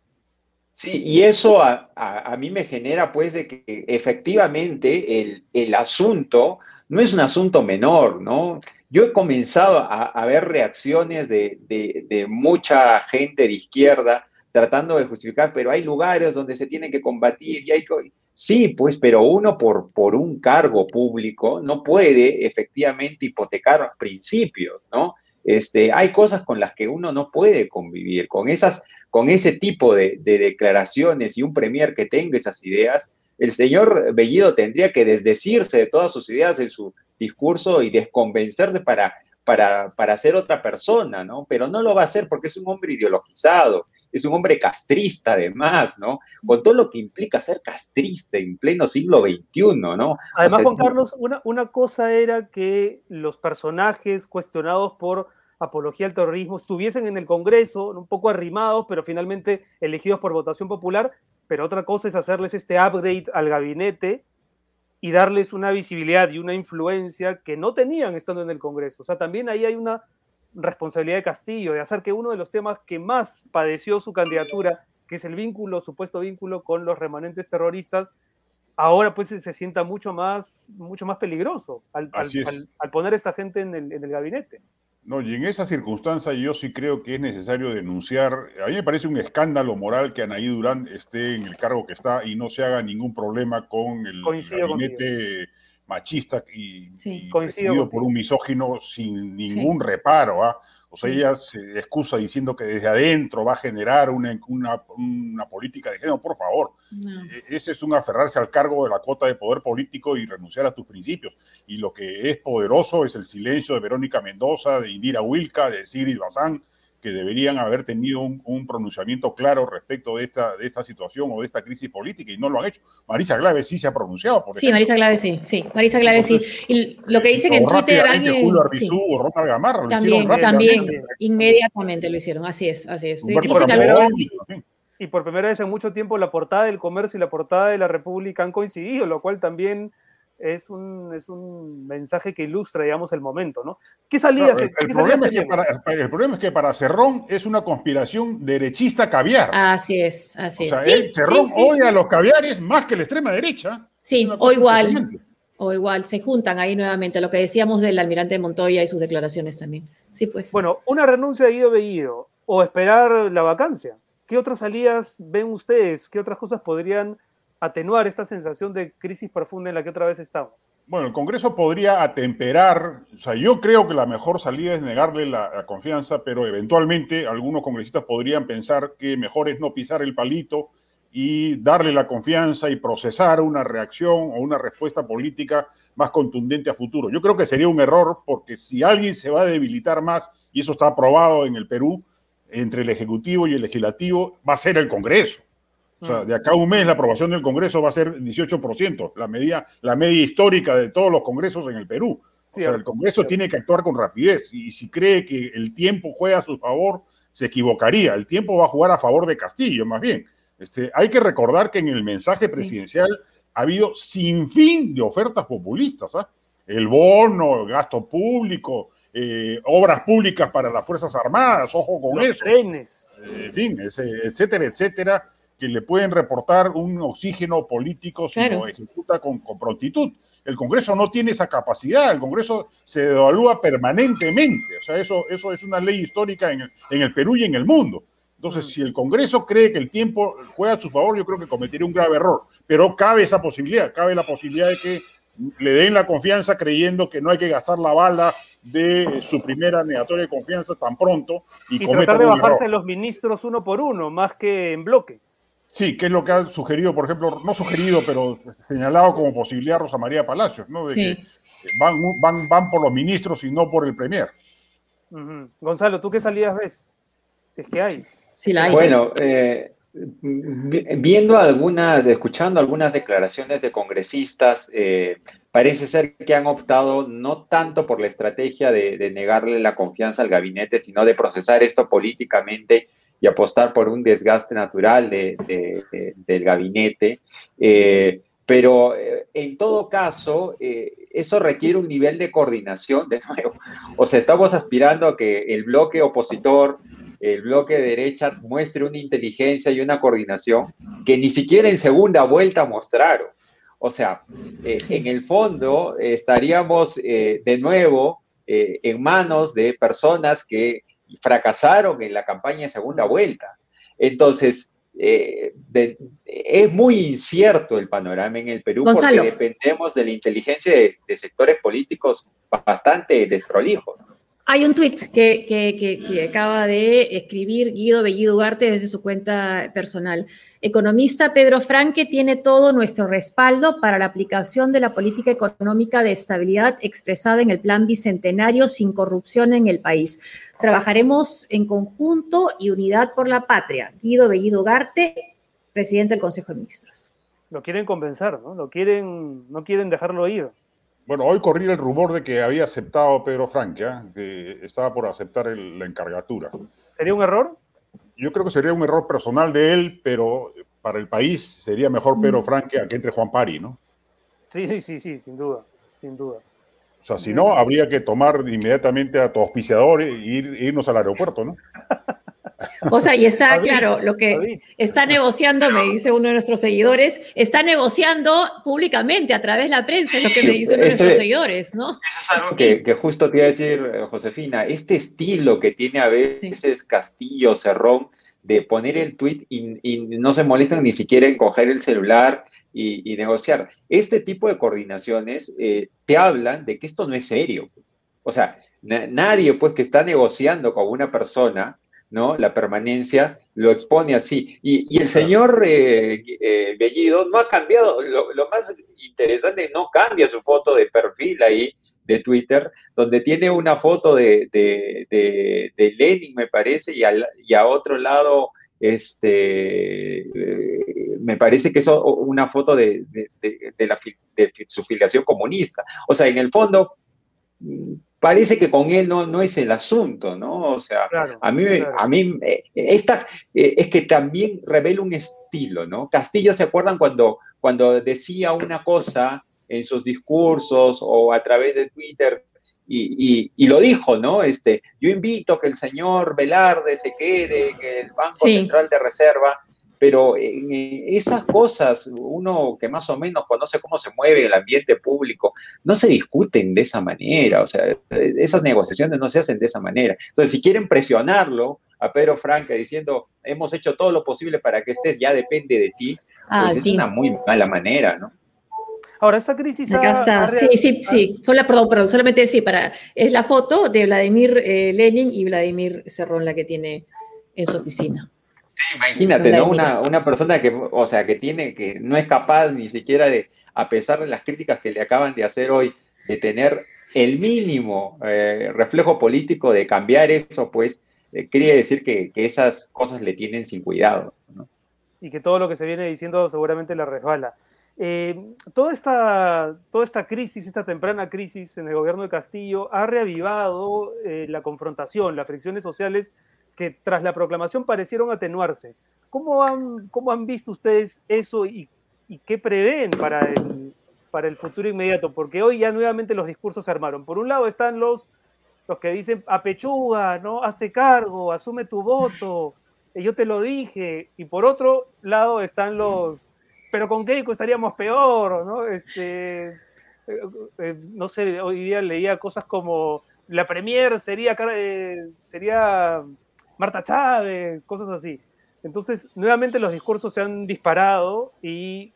Sí, y eso a, a, mí me genera, pues, de que efectivamente el, el, asunto no es un asunto menor, ¿no? Yo he comenzado a, a ver reacciones de, de, de mucha gente de izquierda tratando de justificar, pero hay lugares donde se tiene que combatir y hay Sí, pues, pero uno por, por un cargo público no puede efectivamente hipotecar principios, ¿no? Este, hay cosas con las que uno no puede convivir, con, esas, con ese tipo de, de declaraciones y un premier que tenga esas ideas, el señor Bellido tendría que desdecirse de todas sus ideas en su discurso y desconvencerse para para, para ser otra persona, ¿no? Pero no lo va a hacer porque es un hombre ideologizado, es un hombre castrista además, ¿no? Con todo lo que implica ser castrista en pleno siglo XXI, ¿no? Además, Juan Carlos, una, una cosa era que los personajes cuestionados por apología al terrorismo estuviesen en el Congreso, un poco arrimados, pero finalmente elegidos por votación popular, pero otra cosa es hacerles este upgrade al gabinete y darles una visibilidad y una influencia que no tenían estando en el Congreso. O sea, también ahí hay una responsabilidad de Castillo, de hacer que uno de los temas que más padeció su candidatura, que es el vínculo, supuesto vínculo con los remanentes terroristas, ahora pues se sienta mucho más, mucho más peligroso al, poner a esta gente en el gabinete. No, y en esa circunstancia yo sí creo que es necesario denunciar, a mí me parece un escándalo moral que Anaí Durán esté en el cargo que está y no se haga ningún problema con el gabinete machista y, presidido por un misógino sin ningún reparo. ¿ah? O sea, ella se excusa diciendo que desde adentro va a generar una, una, política de género. Por favor, e, ese es un aferrarse al cargo de la cuota de poder político y renunciar a tus principios. Y lo que es poderoso es el silencio de Verónica Mendoza, de Indira Wilka, de Sigrid Bazán, que deberían haber tenido un, pronunciamiento claro respecto de esta, de esta situación o de esta crisis política y no lo han hecho. Marisa Glave sí se ha pronunciado. Por sí, Marisa Glave sí, sí, Marisa Glave sí. Y lo que dicen en Twitter... Julio Arbizú o Ronald Gamarra lo también, hicieron También, inmediatamente lo hicieron, así es, así es. Y por, vez, y por primera vez en mucho tiempo la portada del comercio y la portada de la República han coincidido, lo cual también es un, es un mensaje que ilustra, digamos, el momento, ¿no? ¿Qué salía? el, problema es que para, el problema es que para Cerrón es una conspiración derechista caviar. Así es, así es. Sí, Cerrón odia a los caviares más que la extrema derecha. Sí, o igual. O igual, se juntan ahí nuevamente, lo que decíamos del almirante Montoya y sus declaraciones también. Sí, pues. Bueno, una renuncia de Guido Bellido o esperar la vacancia. ¿Qué otras salidas ven ustedes? ¿Qué otras cosas podrían atenuar esta sensación de crisis profunda en la que otra vez estamos? Bueno, el Congreso podría atemperar, o sea, yo creo que la mejor salida es negarle la, confianza, pero eventualmente algunos congresistas podrían pensar que mejor es no pisar el palito y darle la confianza y procesar una reacción o una respuesta política más contundente a futuro. Yo creo que sería un error porque si alguien se va a debilitar más, y eso está aprobado en el Perú, entre el Ejecutivo y el Legislativo, va a ser el Congreso. O sea, de acá a un mes la aprobación del Congreso va a ser 18%, la media, la media histórica de todos los congresos en el Perú. o sea, el Congreso tiene que actuar con rapidez y si cree que el tiempo juega a su favor, se equivocaría. El tiempo va a jugar a favor de Castillo, más bien. Este, hay que recordar que en el mensaje presidencial ha habido sin fin de ofertas populistas. ¿ah? El bono, el gasto público, eh, obras públicas para las Fuerzas Armadas, ojo con Los eso. Trenes. en fin, etcétera, etcétera que le pueden reportar un oxígeno político si lo ejecuta con, prontitud. El Congreso no tiene esa capacidad, el Congreso se devalúa permanentemente, o sea, eso, eso es una ley histórica en el, en el Perú y en el mundo. Entonces, mm. si el Congreso cree que el tiempo juega a su favor, yo creo que cometería un grave error. Pero cabe esa posibilidad, cabe la posibilidad de que le den la confianza creyendo que no hay que gastar la bala de su primera negatoria de confianza tan pronto y, y tratar de bajarse los ministros uno por uno, más que en bloque. Sí, que es lo que ha sugerido, por ejemplo, no sugerido, pero señalado como posibilidad Rosa María Palacios, ¿no? De que van, van, van por los ministros y no por el Premier. Gonzalo, ¿tú qué salidas ves? Si es que hay. Sí, la hay. Bueno, eh, viendo algunas, escuchando algunas declaraciones de congresistas, eh, parece ser que han optado no tanto por la estrategia de, de negarle la confianza al gabinete, sino de procesar esto políticamente y apostar por un desgaste natural del gabinete. Eh, pero eh, en todo caso, eh, eso requiere un nivel de coordinación, de nuevo. O sea, estamos aspirando a que el bloque opositor, el bloque de derecha, muestre una inteligencia y una coordinación que ni siquiera en segunda vuelta mostraron. O sea, en el fondo estaríamos de nuevo en manos de personas que fracasaron en la campaña de segunda vuelta. Entonces, eh, es muy incierto el panorama en el Perú porque dependemos de la inteligencia de, sectores políticos bastante desprolijos. Hay un tuit que, que, que, acaba de escribir Guido Bellido Ugarte desde su cuenta personal. Economista Pedro Franque tiene todo nuestro respaldo para la aplicación de la política económica de estabilidad expresada en el Plan Bicentenario sin corrupción en el país. Trabajaremos en conjunto y unidad por la patria. Guido Bellido Ugarte, presidente del Consejo de Ministros. Lo quieren convencer, ¿no? Lo quieren, no quieren dejarlo ir. Bueno, hoy corría el rumor de que había aceptado Pedro Franque, ¿eh? que estaba por aceptar la encargatura. ¿Sería un error? Yo creo que sería un error personal de él, pero para el país sería mejor Pedro mm. Franque a que entre Juan Pari, ¿no? Sí, sí, sí, sí, sin duda, sin duda. O sea, si no, habría que tomar inmediatamente a tu auspiciador e ir, irnos al aeropuerto, ¿no? O sea, y está claro, lo que está negociando, me dice uno de nuestros seguidores, está negociando públicamente a través de la prensa, es lo que me dicen nuestros seguidores, ¿no? Eso es algo que, justo te iba a decir, eh, Josefina, este estilo que tiene a veces Castillo, Cerrón, de poner el tweet y, no se molestan ni siquiera en coger el celular y, negociar. Este tipo de coordinaciones eh, te hablan de que esto no es serio. O sea, nadie pues que está negociando con una persona ¿no? La permanencia lo expone así. Y, el señor eh, eh, Bellido no ha cambiado, lo, más interesante, no cambia su foto de perfil ahí de Twitter, donde tiene una foto de, de, Lenin, me parece, y, y, a otro lado, este, eh, me parece que es una foto de, la, de su filiación comunista. O sea, en el fondo parece que con él no, no es el asunto, ¿no? O sea, a mí, a mí eh, esta, eh, es que también revela un estilo, ¿no? Castillo, ¿se acuerdan cuando, cuando decía una cosa en sus discursos o a través de Twitter y, y, lo dijo, ¿no? Este, yo invito a que el señor Velarde se quede, que el Banco Central de Reserva pero en esas cosas, uno que más o menos conoce cómo se mueve el ambiente público, no se discuten de esa manera, o sea, esas negociaciones no se hacen de esa manera. Entonces, si quieren presionarlo a Pedro Franca diciendo, hemos hecho todo lo posible para que estés, ya depende de ti, ah, pues es una muy mala manera, ¿no? Ahora, esta crisis. Acá está. sí, sí, sí. perdón, perdón, solamente sí, para. Es la foto de Vladimir eh, Lenin y Vladimir Cerrón la que tiene en su oficina. Sí, imagínate, ¿no? Una, una, persona que, o sea, que tiene, que no es capaz ni siquiera de, a pesar de las críticas que le acaban de hacer hoy, de tener el mínimo eh, reflejo político de cambiar eso, pues eh, quiere decir que, esas cosas le tienen sin cuidado. ¿no? Y que todo lo que se viene diciendo seguramente le resbala. Eh, toda, esta, toda esta crisis, esta temprana crisis en el gobierno de Castillo ha reavivado la confrontación, las fricciones sociales que tras la proclamación parecieron atenuarse. ¿Cómo han, cómo han visto ustedes eso y, qué prevén para el, para el futuro inmediato? Porque hoy ya nuevamente los discursos se armaron. Por un lado están los, los que dicen apechuga, ¿no? Hazte cargo, asume tu voto, yo te lo dije. Y por otro lado están los, pero con Keiko estaríamos peor, ¿no? Este, eh, eh, no sé, hoy día leía cosas como la premier sería, eh, sería Marta Chávez, cosas así. Entonces, nuevamente los discursos se han disparado y,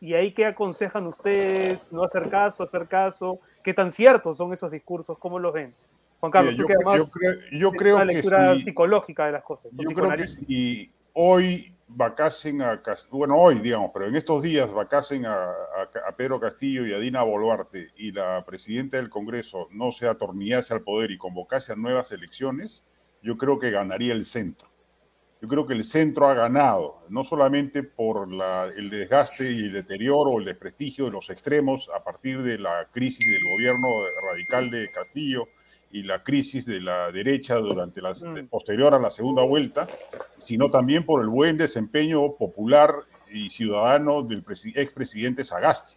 y ahí qué aconsejan ustedes, no hacer caso, hacer caso, qué tan ciertos son esos discursos, cómo los ven. Juan Carlos, yo, yo creo, una lectura psicológica de las cosas. Yo creo que si hoy vacasen a, bueno, hoy digamos, pero en estos días vacasen a, a, Pedro Castillo y a Dina Boluarte y la presidenta del Congreso no se atornillase al poder y convocase a nuevas elecciones, yo creo que ganaría el centro. Yo creo que el centro ha ganado, no solamente por el desgaste y el deterioro o el desprestigio de los extremos a partir de la crisis del gobierno radical de Castillo y la crisis de la derecha durante la mm. posterior a la segunda vuelta, sino también por el buen desempeño popular y ciudadano del expresidente Sagasti.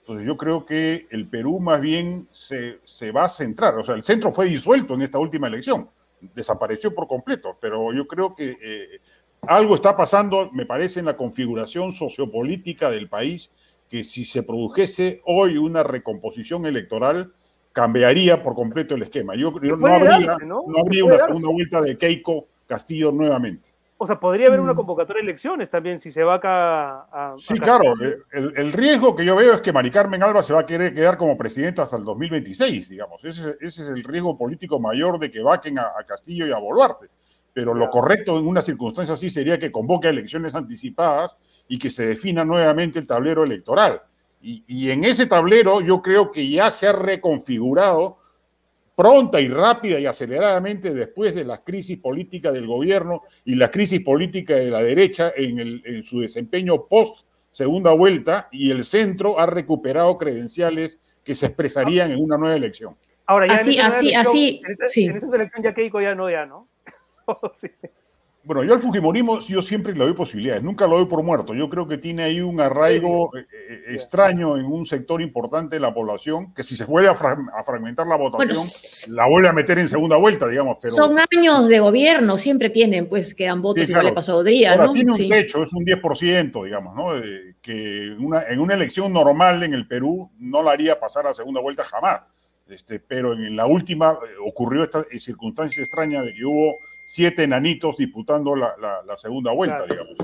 Entonces yo creo que el Perú más bien se, se va a centrar, o sea, el centro fue disuelto en esta última elección desapareció por completo, pero yo creo que eh, algo está pasando, me parece, en la configuración sociopolítica del país, que si se produjese hoy una recomposición electoral, cambiaría por completo el esquema. Yo, no, habría, una segunda vuelta de Keiko Castillo nuevamente. O sea, podría haber una mm. convocatoria de elecciones también si se va acá a. sí, claro. El, riesgo que yo veo es que Mari Carmen Alba se va a querer quedar como presidenta hasta el 2026, digamos. Ese, es el riesgo político mayor de que vaquen a, Castillo y a Boluarte. Pero lo correcto en una circunstancia así sería que convoque elecciones anticipadas y que se defina nuevamente el tablero electoral. Y, y en ese tablero yo creo que ya se ha reconfigurado pronta y rápida y aceleradamente después de la crisis política del gobierno y la crisis política de la derecha en, su desempeño post segunda vuelta y el centro ha recuperado credenciales que se expresarían en una nueva elección. Ahora, ya así, así, así. En esa, en esa elección ya Keiko ya no, ya no. sí. Bueno, yo al Fujimorismo yo siempre le doy posibilidades, nunca lo doy por muerto. Yo creo que tiene ahí un arraigo eh, eh, extraño en un sector importante de la población, que si se vuelve a, fragmentar la votación, la vuelve a meter en segunda vuelta, digamos. Pero... Son años de gobierno, siempre tienen, pues, que dan votos, igual le pasó a Odría, ¿no? Tiene un techo, es un 10%, digamos, ¿no? que una, en una elección normal en el Perú no la haría pasar a segunda vuelta jamás. Este, pero en la última eh, ocurrió esta circunstancia extraña de que hubo siete enanitos disputando la, segunda vuelta, digamos.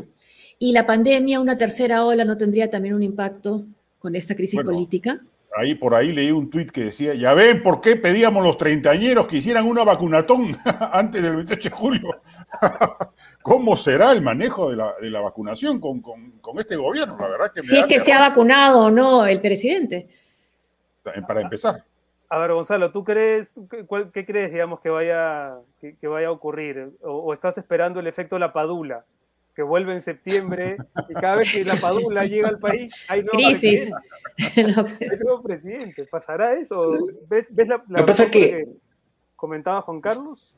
¿Y la pandemia, una tercera ola, no tendría también un impacto con esta crisis política? Ahí por ahí leí un tuit que decía, ya ven por qué pedíamos los treintañeros que hicieran una vacunatón antes del 28 de julio. ¿Cómo será el manejo de la, vacunación con, este gobierno? La verdad que si es que se ha vacunado o no el presidente. Para empezar. A ver, Gonzalo, ¿tú crees, qué, crees, digamos, que vaya, que, vaya a ocurrir? O, estás esperando el efecto la padula, que vuelve en septiembre y cada vez que la padula llega al país hay nuevo Crisis. Hay nuevo presidente. ¿Pasará eso? ¿Ves, ves la, la que, que comentaba Juan Carlos?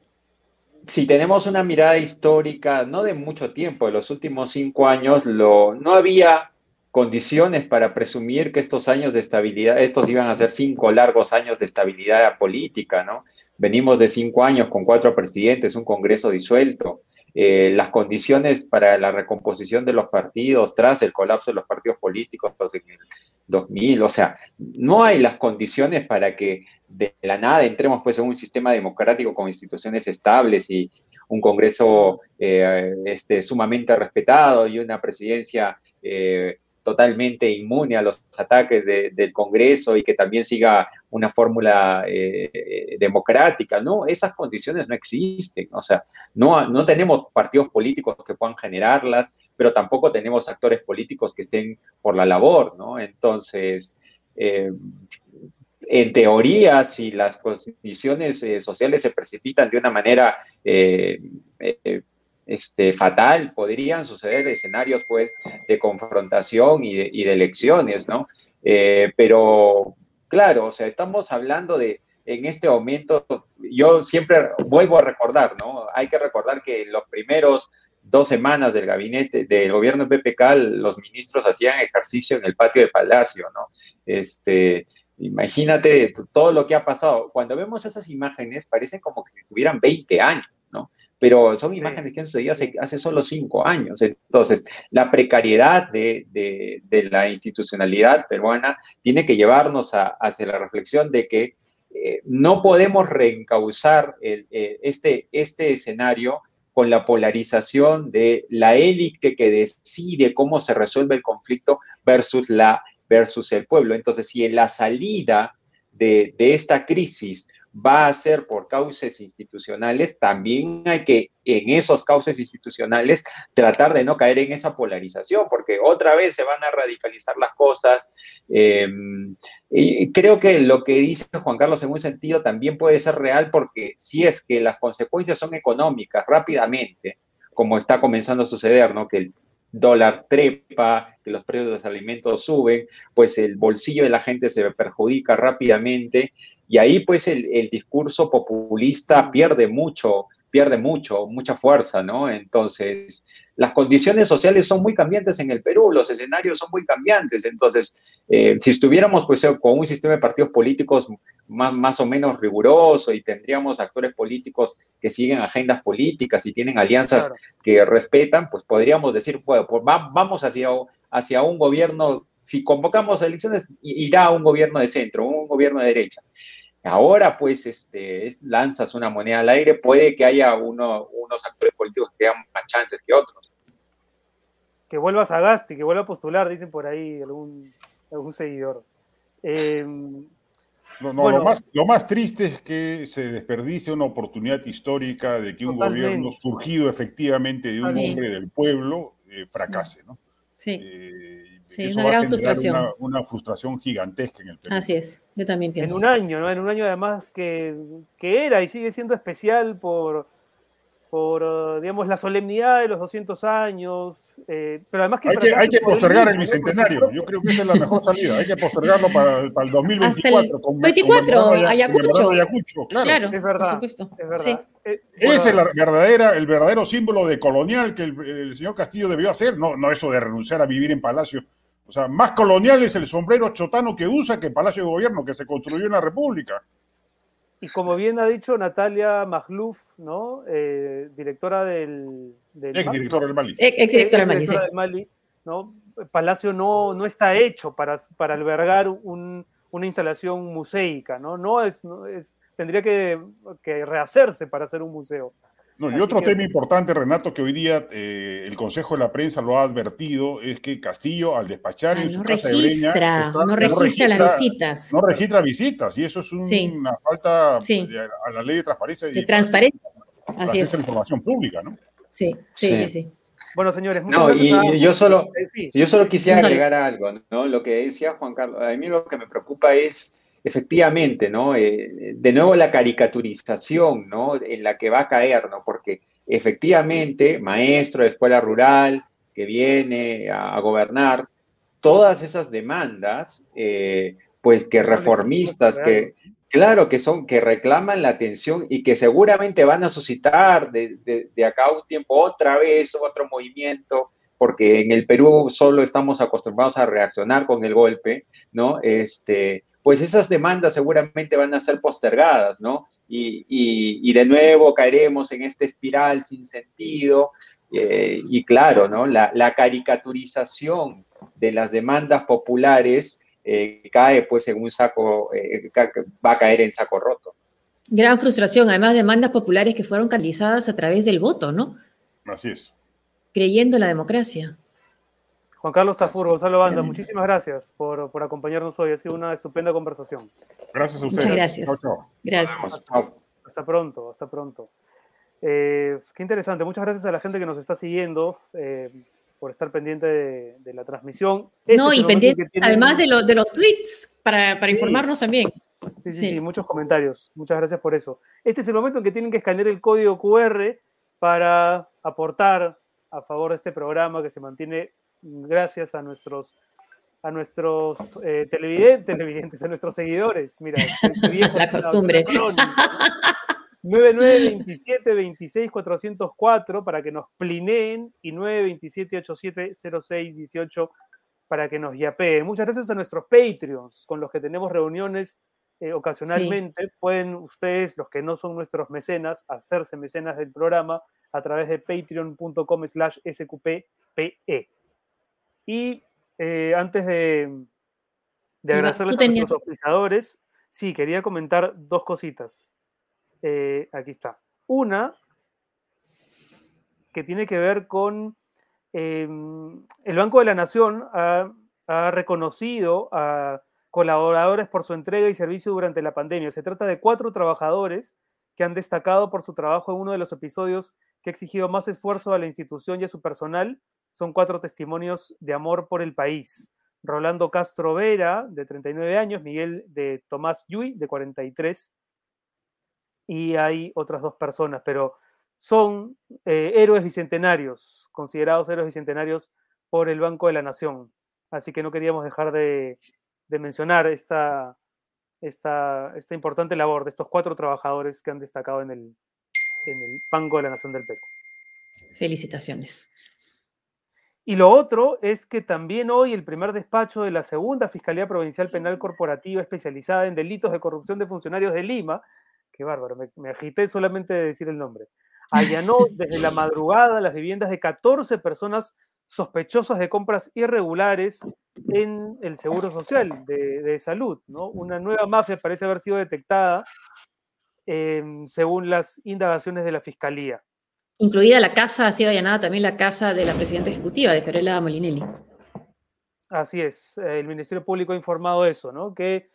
Si tenemos una mirada histórica, no de mucho tiempo, de los últimos cinco años, lo, no había condiciones para presumir que estos años de estabilidad, estos iban a ser cinco largos años de estabilidad política, ¿no? Venimos de cinco años con cuatro presidentes, un Congreso disuelto, eh, las condiciones para la recomposición de los partidos tras el colapso de los partidos políticos en el 2000, o sea, no hay las condiciones para que de la nada entremos pues en un sistema democrático con instituciones estables y un Congreso eh, este, sumamente respetado y una presidencia eh, totalmente inmune a los ataques del Congreso y que también siga una fórmula eh, democrática, ¿no? Esas condiciones no existen, o sea, no, no tenemos partidos políticos que puedan generarlas, pero tampoco tenemos actores políticos que estén por la labor, ¿no? Entonces, eh, en teoría, si las condiciones eh, sociales se precipitan de una manera este, fatal, podrían suceder escenarios pues de confrontación y de, elecciones, ¿no? Eh, pero claro, o sea, estamos hablando de, en este momento, yo siempre vuelvo a recordar, ¿no? Hay que recordar que los primeros dos semanas del gabinete del gobierno PPK, los ministros hacían ejercicio en el patio de Palacio, ¿no? Este, imagínate todo lo que ha pasado. Cuando vemos esas imágenes, parecen como que si tuvieran 20 años, ¿no? Pero son imágenes que han sucedido hace, hace solo cinco años. Entonces, la precariedad de, la institucionalidad peruana tiene que llevarnos a, hacia la reflexión de que eh, no podemos reencauzar eh, este, este escenario con la polarización de la élite que decide cómo se resuelve el conflicto versus, la, versus el pueblo. Entonces, si en la salida de, de esta crisis va a ser por causas institucionales, también hay que en esos causas institucionales tratar de no caer en esa polarización, porque otra vez se van a radicalizar las cosas. Em, y creo que lo que dice Juan Carlos en un sentido también puede ser real, porque si es que las consecuencias son económicas rápidamente, como está comenzando a suceder, ¿no? Que el dólar trepa, que los precios de los alimentos suben, pues el bolsillo de la gente se perjudica rápidamente y ahí pues el, discurso populista pierde mucho, pierde mucho, mucha fuerza, ¿no? Entonces, las condiciones sociales son muy cambiantes en el Perú, los escenarios son muy cambiantes, entonces, eh, si estuviéramos pues con un sistema de partidos políticos más, más o menos riguroso y tendríamos actores políticos que siguen agendas políticas y tienen alianzas que respetan, pues podríamos decir, bueno, pues vamos hacia, hacia un gobierno, si convocamos elecciones, irá a un gobierno de centro, un gobierno de derecha. Ahora pues este, lanzas una moneda al aire, puede que haya uno, unos actores políticos que tengan más chances que otros. Que vuelva Sagasti, que vuelva a postular, dicen por ahí algún, algún seguidor. Eh, no, lo, más, lo, más, triste es que se desperdice una oportunidad histórica de que un gobierno surgido efectivamente de un hombre del pueblo eh, fracase, ¿no? Sí. Eh, sí, una gran frustración. Una, frustración gigantesca en el Perú. Así es, yo también pienso. En un año, ¿no? En un año además que, que era y sigue siendo especial por, por, eh, digamos, la solemnidad de los 200 años, eh, pero además que... Hay que, hay que postergar el, bicentenario, yo creo que esa es la mejor salida, hay que postergarlo para, para el 2024. Hasta el 24, Ayacucho. Ayacucho claro. claro. Es verdad, es verdad. Eh, es el, verdadera, el verdadero símbolo de colonial que el, señor Castillo debió hacer, no, no eso de renunciar a vivir en palacio. O sea, más colonial es el sombrero chotano que usa que el palacio de gobierno que se construyó en la República. Y como bien ha dicho Natalia Magluf, ¿no? Eh, directora del, ex directora del Mali. Ex, directora del Mali, ¿no? Palacio no, no está hecho para, para albergar una instalación museica, ¿no? No es, no es tendría que, que rehacerse para hacer un museo. No, y otro tema importante, Renato, que hoy día eh, el Consejo de la Prensa lo ha advertido, es que Castillo, al despachar en su casa registra, de Breña, no, registra las visitas. No registra visitas, y eso es una falta a la ley de transparencia. De transparencia. Así es. información pública, ¿no? Sí, sí, sí, sí. Bueno, señores, muchas no, y yo solo, eh, yo solo quisiera agregar algo, ¿no? Lo que decía Juan Carlos, a mí lo que me preocupa es efectivamente, ¿no? Eh, de nuevo la caricaturización, ¿no? En la que va a caer, ¿no? Porque efectivamente, maestro de escuela rural que viene a, gobernar, todas esas demandas, eh, pues que reformistas, que claro que son, que reclaman la atención y que seguramente van a suscitar de, de acá a un tiempo otra vez otro movimiento, porque en el Perú solo estamos acostumbrados a reaccionar con el golpe, ¿no? Este, pues esas demandas seguramente van a ser postergadas, ¿no? Y, de nuevo caeremos en esta espiral sin sentido. Eh, y claro, ¿no? La, caricaturización de las demandas populares eh, cae pues en un saco, eh, va a caer en saco roto. Gran frustración, además demandas populares que fueron canalizadas a través del voto, ¿no? Así es. Creyendo en la democracia. Juan Carlos Tafur, Gonzalo Banda, muchísimas gracias por, acompañarnos hoy. Ha sido una estupenda conversación. Gracias a ustedes. Muchas gracias. Gracias. Hasta, pronto, hasta pronto. Eh, qué interesante. Muchas gracias a la gente que nos está siguiendo eh, por estar pendiente de, la transmisión. Este no, y pendiente, además de, de, los tweets, para, informarnos también. Sí, sí, sí, muchos comentarios. Muchas gracias por eso. Este es el momento en que tienen que escanear el código QR para aportar a favor de este programa que se mantiene gracias a nuestros a nuestros eh, televidentes, a nuestros seguidores. Mira, la costumbre. 9927 26 404 para que nos plineen y 927 8706 18 para que nos yapeen. Muchas gracias a nuestros Patreons con los que tenemos reuniones eh, ocasionalmente. Pueden ustedes, los que no son nuestros mecenas, hacerse mecenas del programa a través de patreon.com slash sqppe. Y eh, antes de, de agradecerles a nuestros auspiciadores, sí, quería comentar dos cositas. Eh, aquí está. Una, que tiene que ver con em, el Banco de la Nación ha, ha, reconocido a colaboradores por su entrega y servicio durante la pandemia. Se trata de cuatro trabajadores que han destacado por su trabajo en uno de los episodios que ha exigido más esfuerzo a la institución y a su personal son cuatro testimonios de amor por el país. Rolando Castro Vera, de 39 años, Miguel de Tomás Yui, de 43, y hay otras dos personas, pero son eh, héroes bicentenarios, considerados héroes bicentenarios por el Banco de la Nación. Así que no queríamos dejar de, mencionar esta, importante labor de estos cuatro trabajadores que han destacado el, en el Banco de la Nación del Perú. Felicitaciones. Y lo otro es que también hoy el primer despacho de la segunda Fiscalía Provincial Penal Corporativa especializada en delitos de corrupción de funcionarios de Lima, qué bárbaro, me, agité solamente de decir el nombre, allanó desde la madrugada las viviendas de 14 personas sospechosas de compras irregulares en el seguro social de, salud. ¿no? Una nueva mafia parece haber sido detectada em, según las indagaciones de la Fiscalía. Incluida la casa, ha sido allanada también la casa de la presidenta ejecutiva, de Ferela Molinelli. Así es, el Ministerio Público ha informado eso, ¿no? que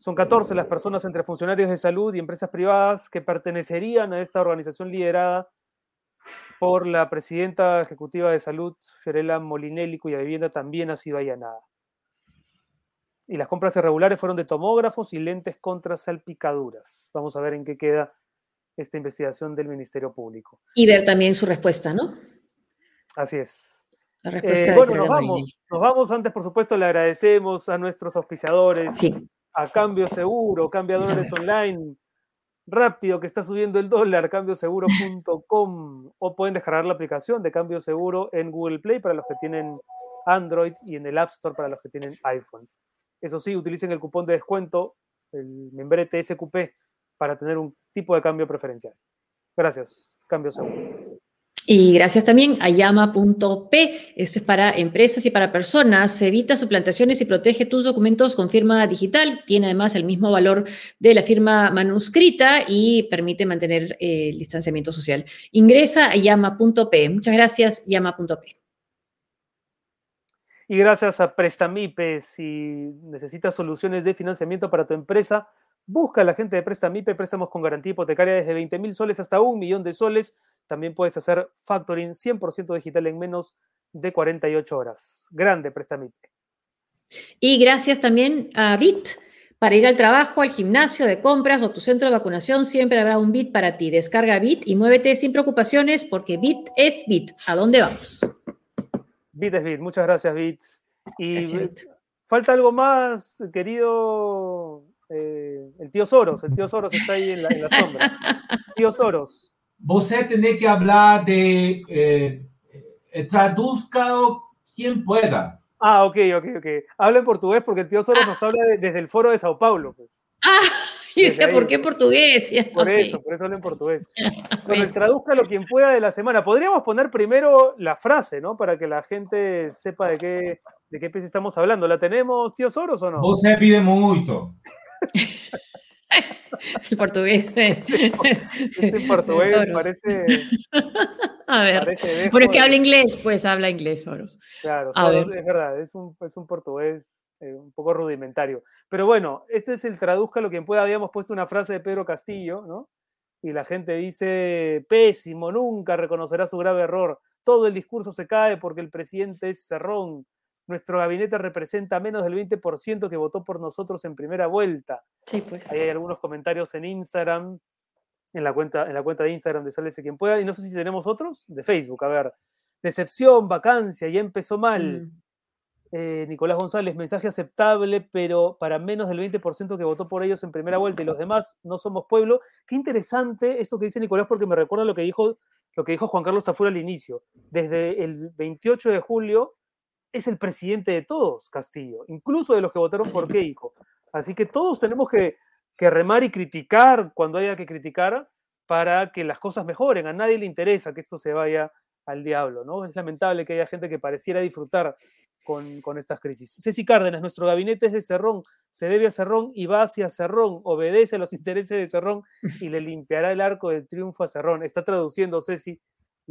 son 14 las personas entre funcionarios de salud y empresas privadas que pertenecerían a esta organización liderada por la presidenta ejecutiva de salud, Fiorella Molinelli, cuya vivienda también ha sido allanada. Y las compras irregulares fueron de tomógrafos y lentes contra salpicaduras. Vamos a ver en qué queda esta investigación del Ministerio Público. Y ver también su respuesta, ¿no? Así es. La respuesta eh, bueno, nos vamos. Nos vamos. Antes, por supuesto, le agradecemos a nuestros auspiciadores, a Cambio Seguro, Cambiadores Online, rápido que está subiendo el dólar, cambioseguro.com o pueden descargar la aplicación de Cambio Seguro en Google Play para los que tienen Android y en el App Store para los que tienen iPhone. Eso sí, utilicen el cupón de descuento, el membrete SQP, para tener un tipo de cambio preferencial. Gracias, Cambio Seguro. Y gracias también a llama.p, esto es para empresas y para personas, evita suplantaciones y protege tus documentos con firma digital, tiene además el mismo valor de la firma manuscrita y permite mantener eh, el distanciamiento social. Ingresa a llama.p. Muchas gracias, llama.p. Y gracias a Prestamipe, si necesitas soluciones de financiamiento para tu empresa, busca a la gente de Prestamipe, préstamos con garantía hipotecaria desde 20 mil soles hasta un millón de soles también puedes hacer factoring 100% digital en menos de 48 horas. Grande Prestamite. Y gracias también a Bit. Para ir al trabajo, al gimnasio, de compras o tu centro de vacunación, siempre habrá un Bit para ti. Descarga Bit y muévete sin preocupaciones porque Bit es Bit. ¿A dónde vamos? Bit es Bit. Muchas gracias, Bit. Y falta algo más, querido eh, el tío Soros. El tío Soros está ahí en la, en la sombra. Tío Soros você tiene que hablar de eh, eh, traduzca quien pueda. Ah, ok, ok, ok. Habla en portugués porque el tío Soros ah. nos habla desde el foro de Sao Paulo. Pues. Ah, yo sé por qué portugués. Por eso, por eso habla en portugués. Bueno, traduzca lo quien pueda de la semana. Podríamos poner primero la frase, ¿no? Para que la gente sepa de qué, de qué estamos hablando. ¿La tenemos, tío Soros, o no? Vos se pide mucho. el portugués. el portugués parece. A ver. Pero es que habla inglés, pues habla inglés, Soros. Claro, Soros, es verdad, es un, es un portugués eh, un poco rudimentario. Pero bueno, este es el traduzca lo quien pueda. Habíamos puesto una frase de Pedro Castillo, ¿no? Y la gente dice: pésimo, nunca reconocerá su grave error. Todo el discurso se cae porque el presidente es cerrón nuestro gabinete representa menos del 20% que votó por nosotros en primera vuelta. Sí, pues. Ahí hay algunos comentarios en Instagram, en la cuenta, en la cuenta de Instagram de Sálvese quien pueda, y no sé si tenemos otros de Facebook. A ver, decepción, vacancia, ya empezó mal. Mm. Eh, Nicolás González, mensaje aceptable, pero para menos del 20% que votó por ellos en primera vuelta y los demás no somos pueblo. Qué interesante esto que dice Nicolás porque me recuerda lo que dijo, lo que dijo Juan Carlos Tafura al inicio. Desde el 28 de julio es el presidente de todos, Castillo, incluso de los que votaron por Keiko. Así que todos tenemos que, remar y criticar cuando haya que criticar para que las cosas mejoren. A nadie le interesa que esto se vaya al diablo, ¿no? Es lamentable que haya gente que pareciera disfrutar con, con, estas crisis. Ceci Cárdenas, nuestro gabinete es de Cerrón, se debe a Cerrón y va hacia Cerrón, obedece a los intereses de Cerrón y le limpiará el arco del triunfo a Cerrón. Está traduciendo Ceci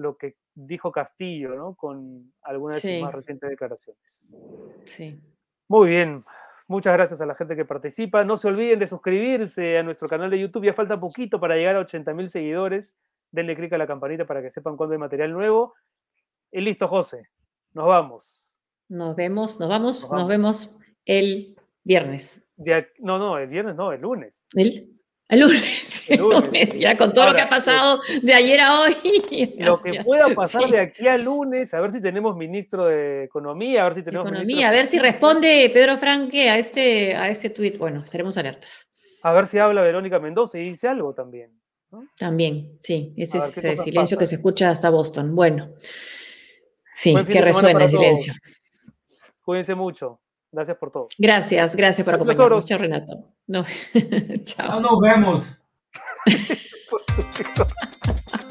lo que dijo Castillo, ¿no? Con algunas de sus más recientes declaraciones. Sí. Muy bien. Muchas gracias a la gente que participa. No se olviden de suscribirse a nuestro canal de YouTube. Ya falta poquito para llegar a 80 mil seguidores. Denle clic a la campanita para que sepan cuándo hay material nuevo. Y listo, José. Nos vamos. Nos vemos, nos vamos, nos, vemos el viernes. no, no, el viernes no, el lunes. ¿El? El lunes, el lunes. ya con todo lo que ha pasado de ayer a hoy. Lo que pueda pasar de aquí al lunes, a ver si tenemos ministro de Economía, a ver si tenemos. Economía, a ver si responde Pedro Franque a este, a este tuit. Bueno, estaremos alertas. A ver si habla Verónica Mendoza y dice algo también. También, sí, ese es el silencio que se escucha hasta Boston. Bueno, sí, que resuena el silencio. Cuídense mucho. Gracias por todo. Gracias, gracias por acompañarnos. Chao, Renato. No. Chao. No nos vemos.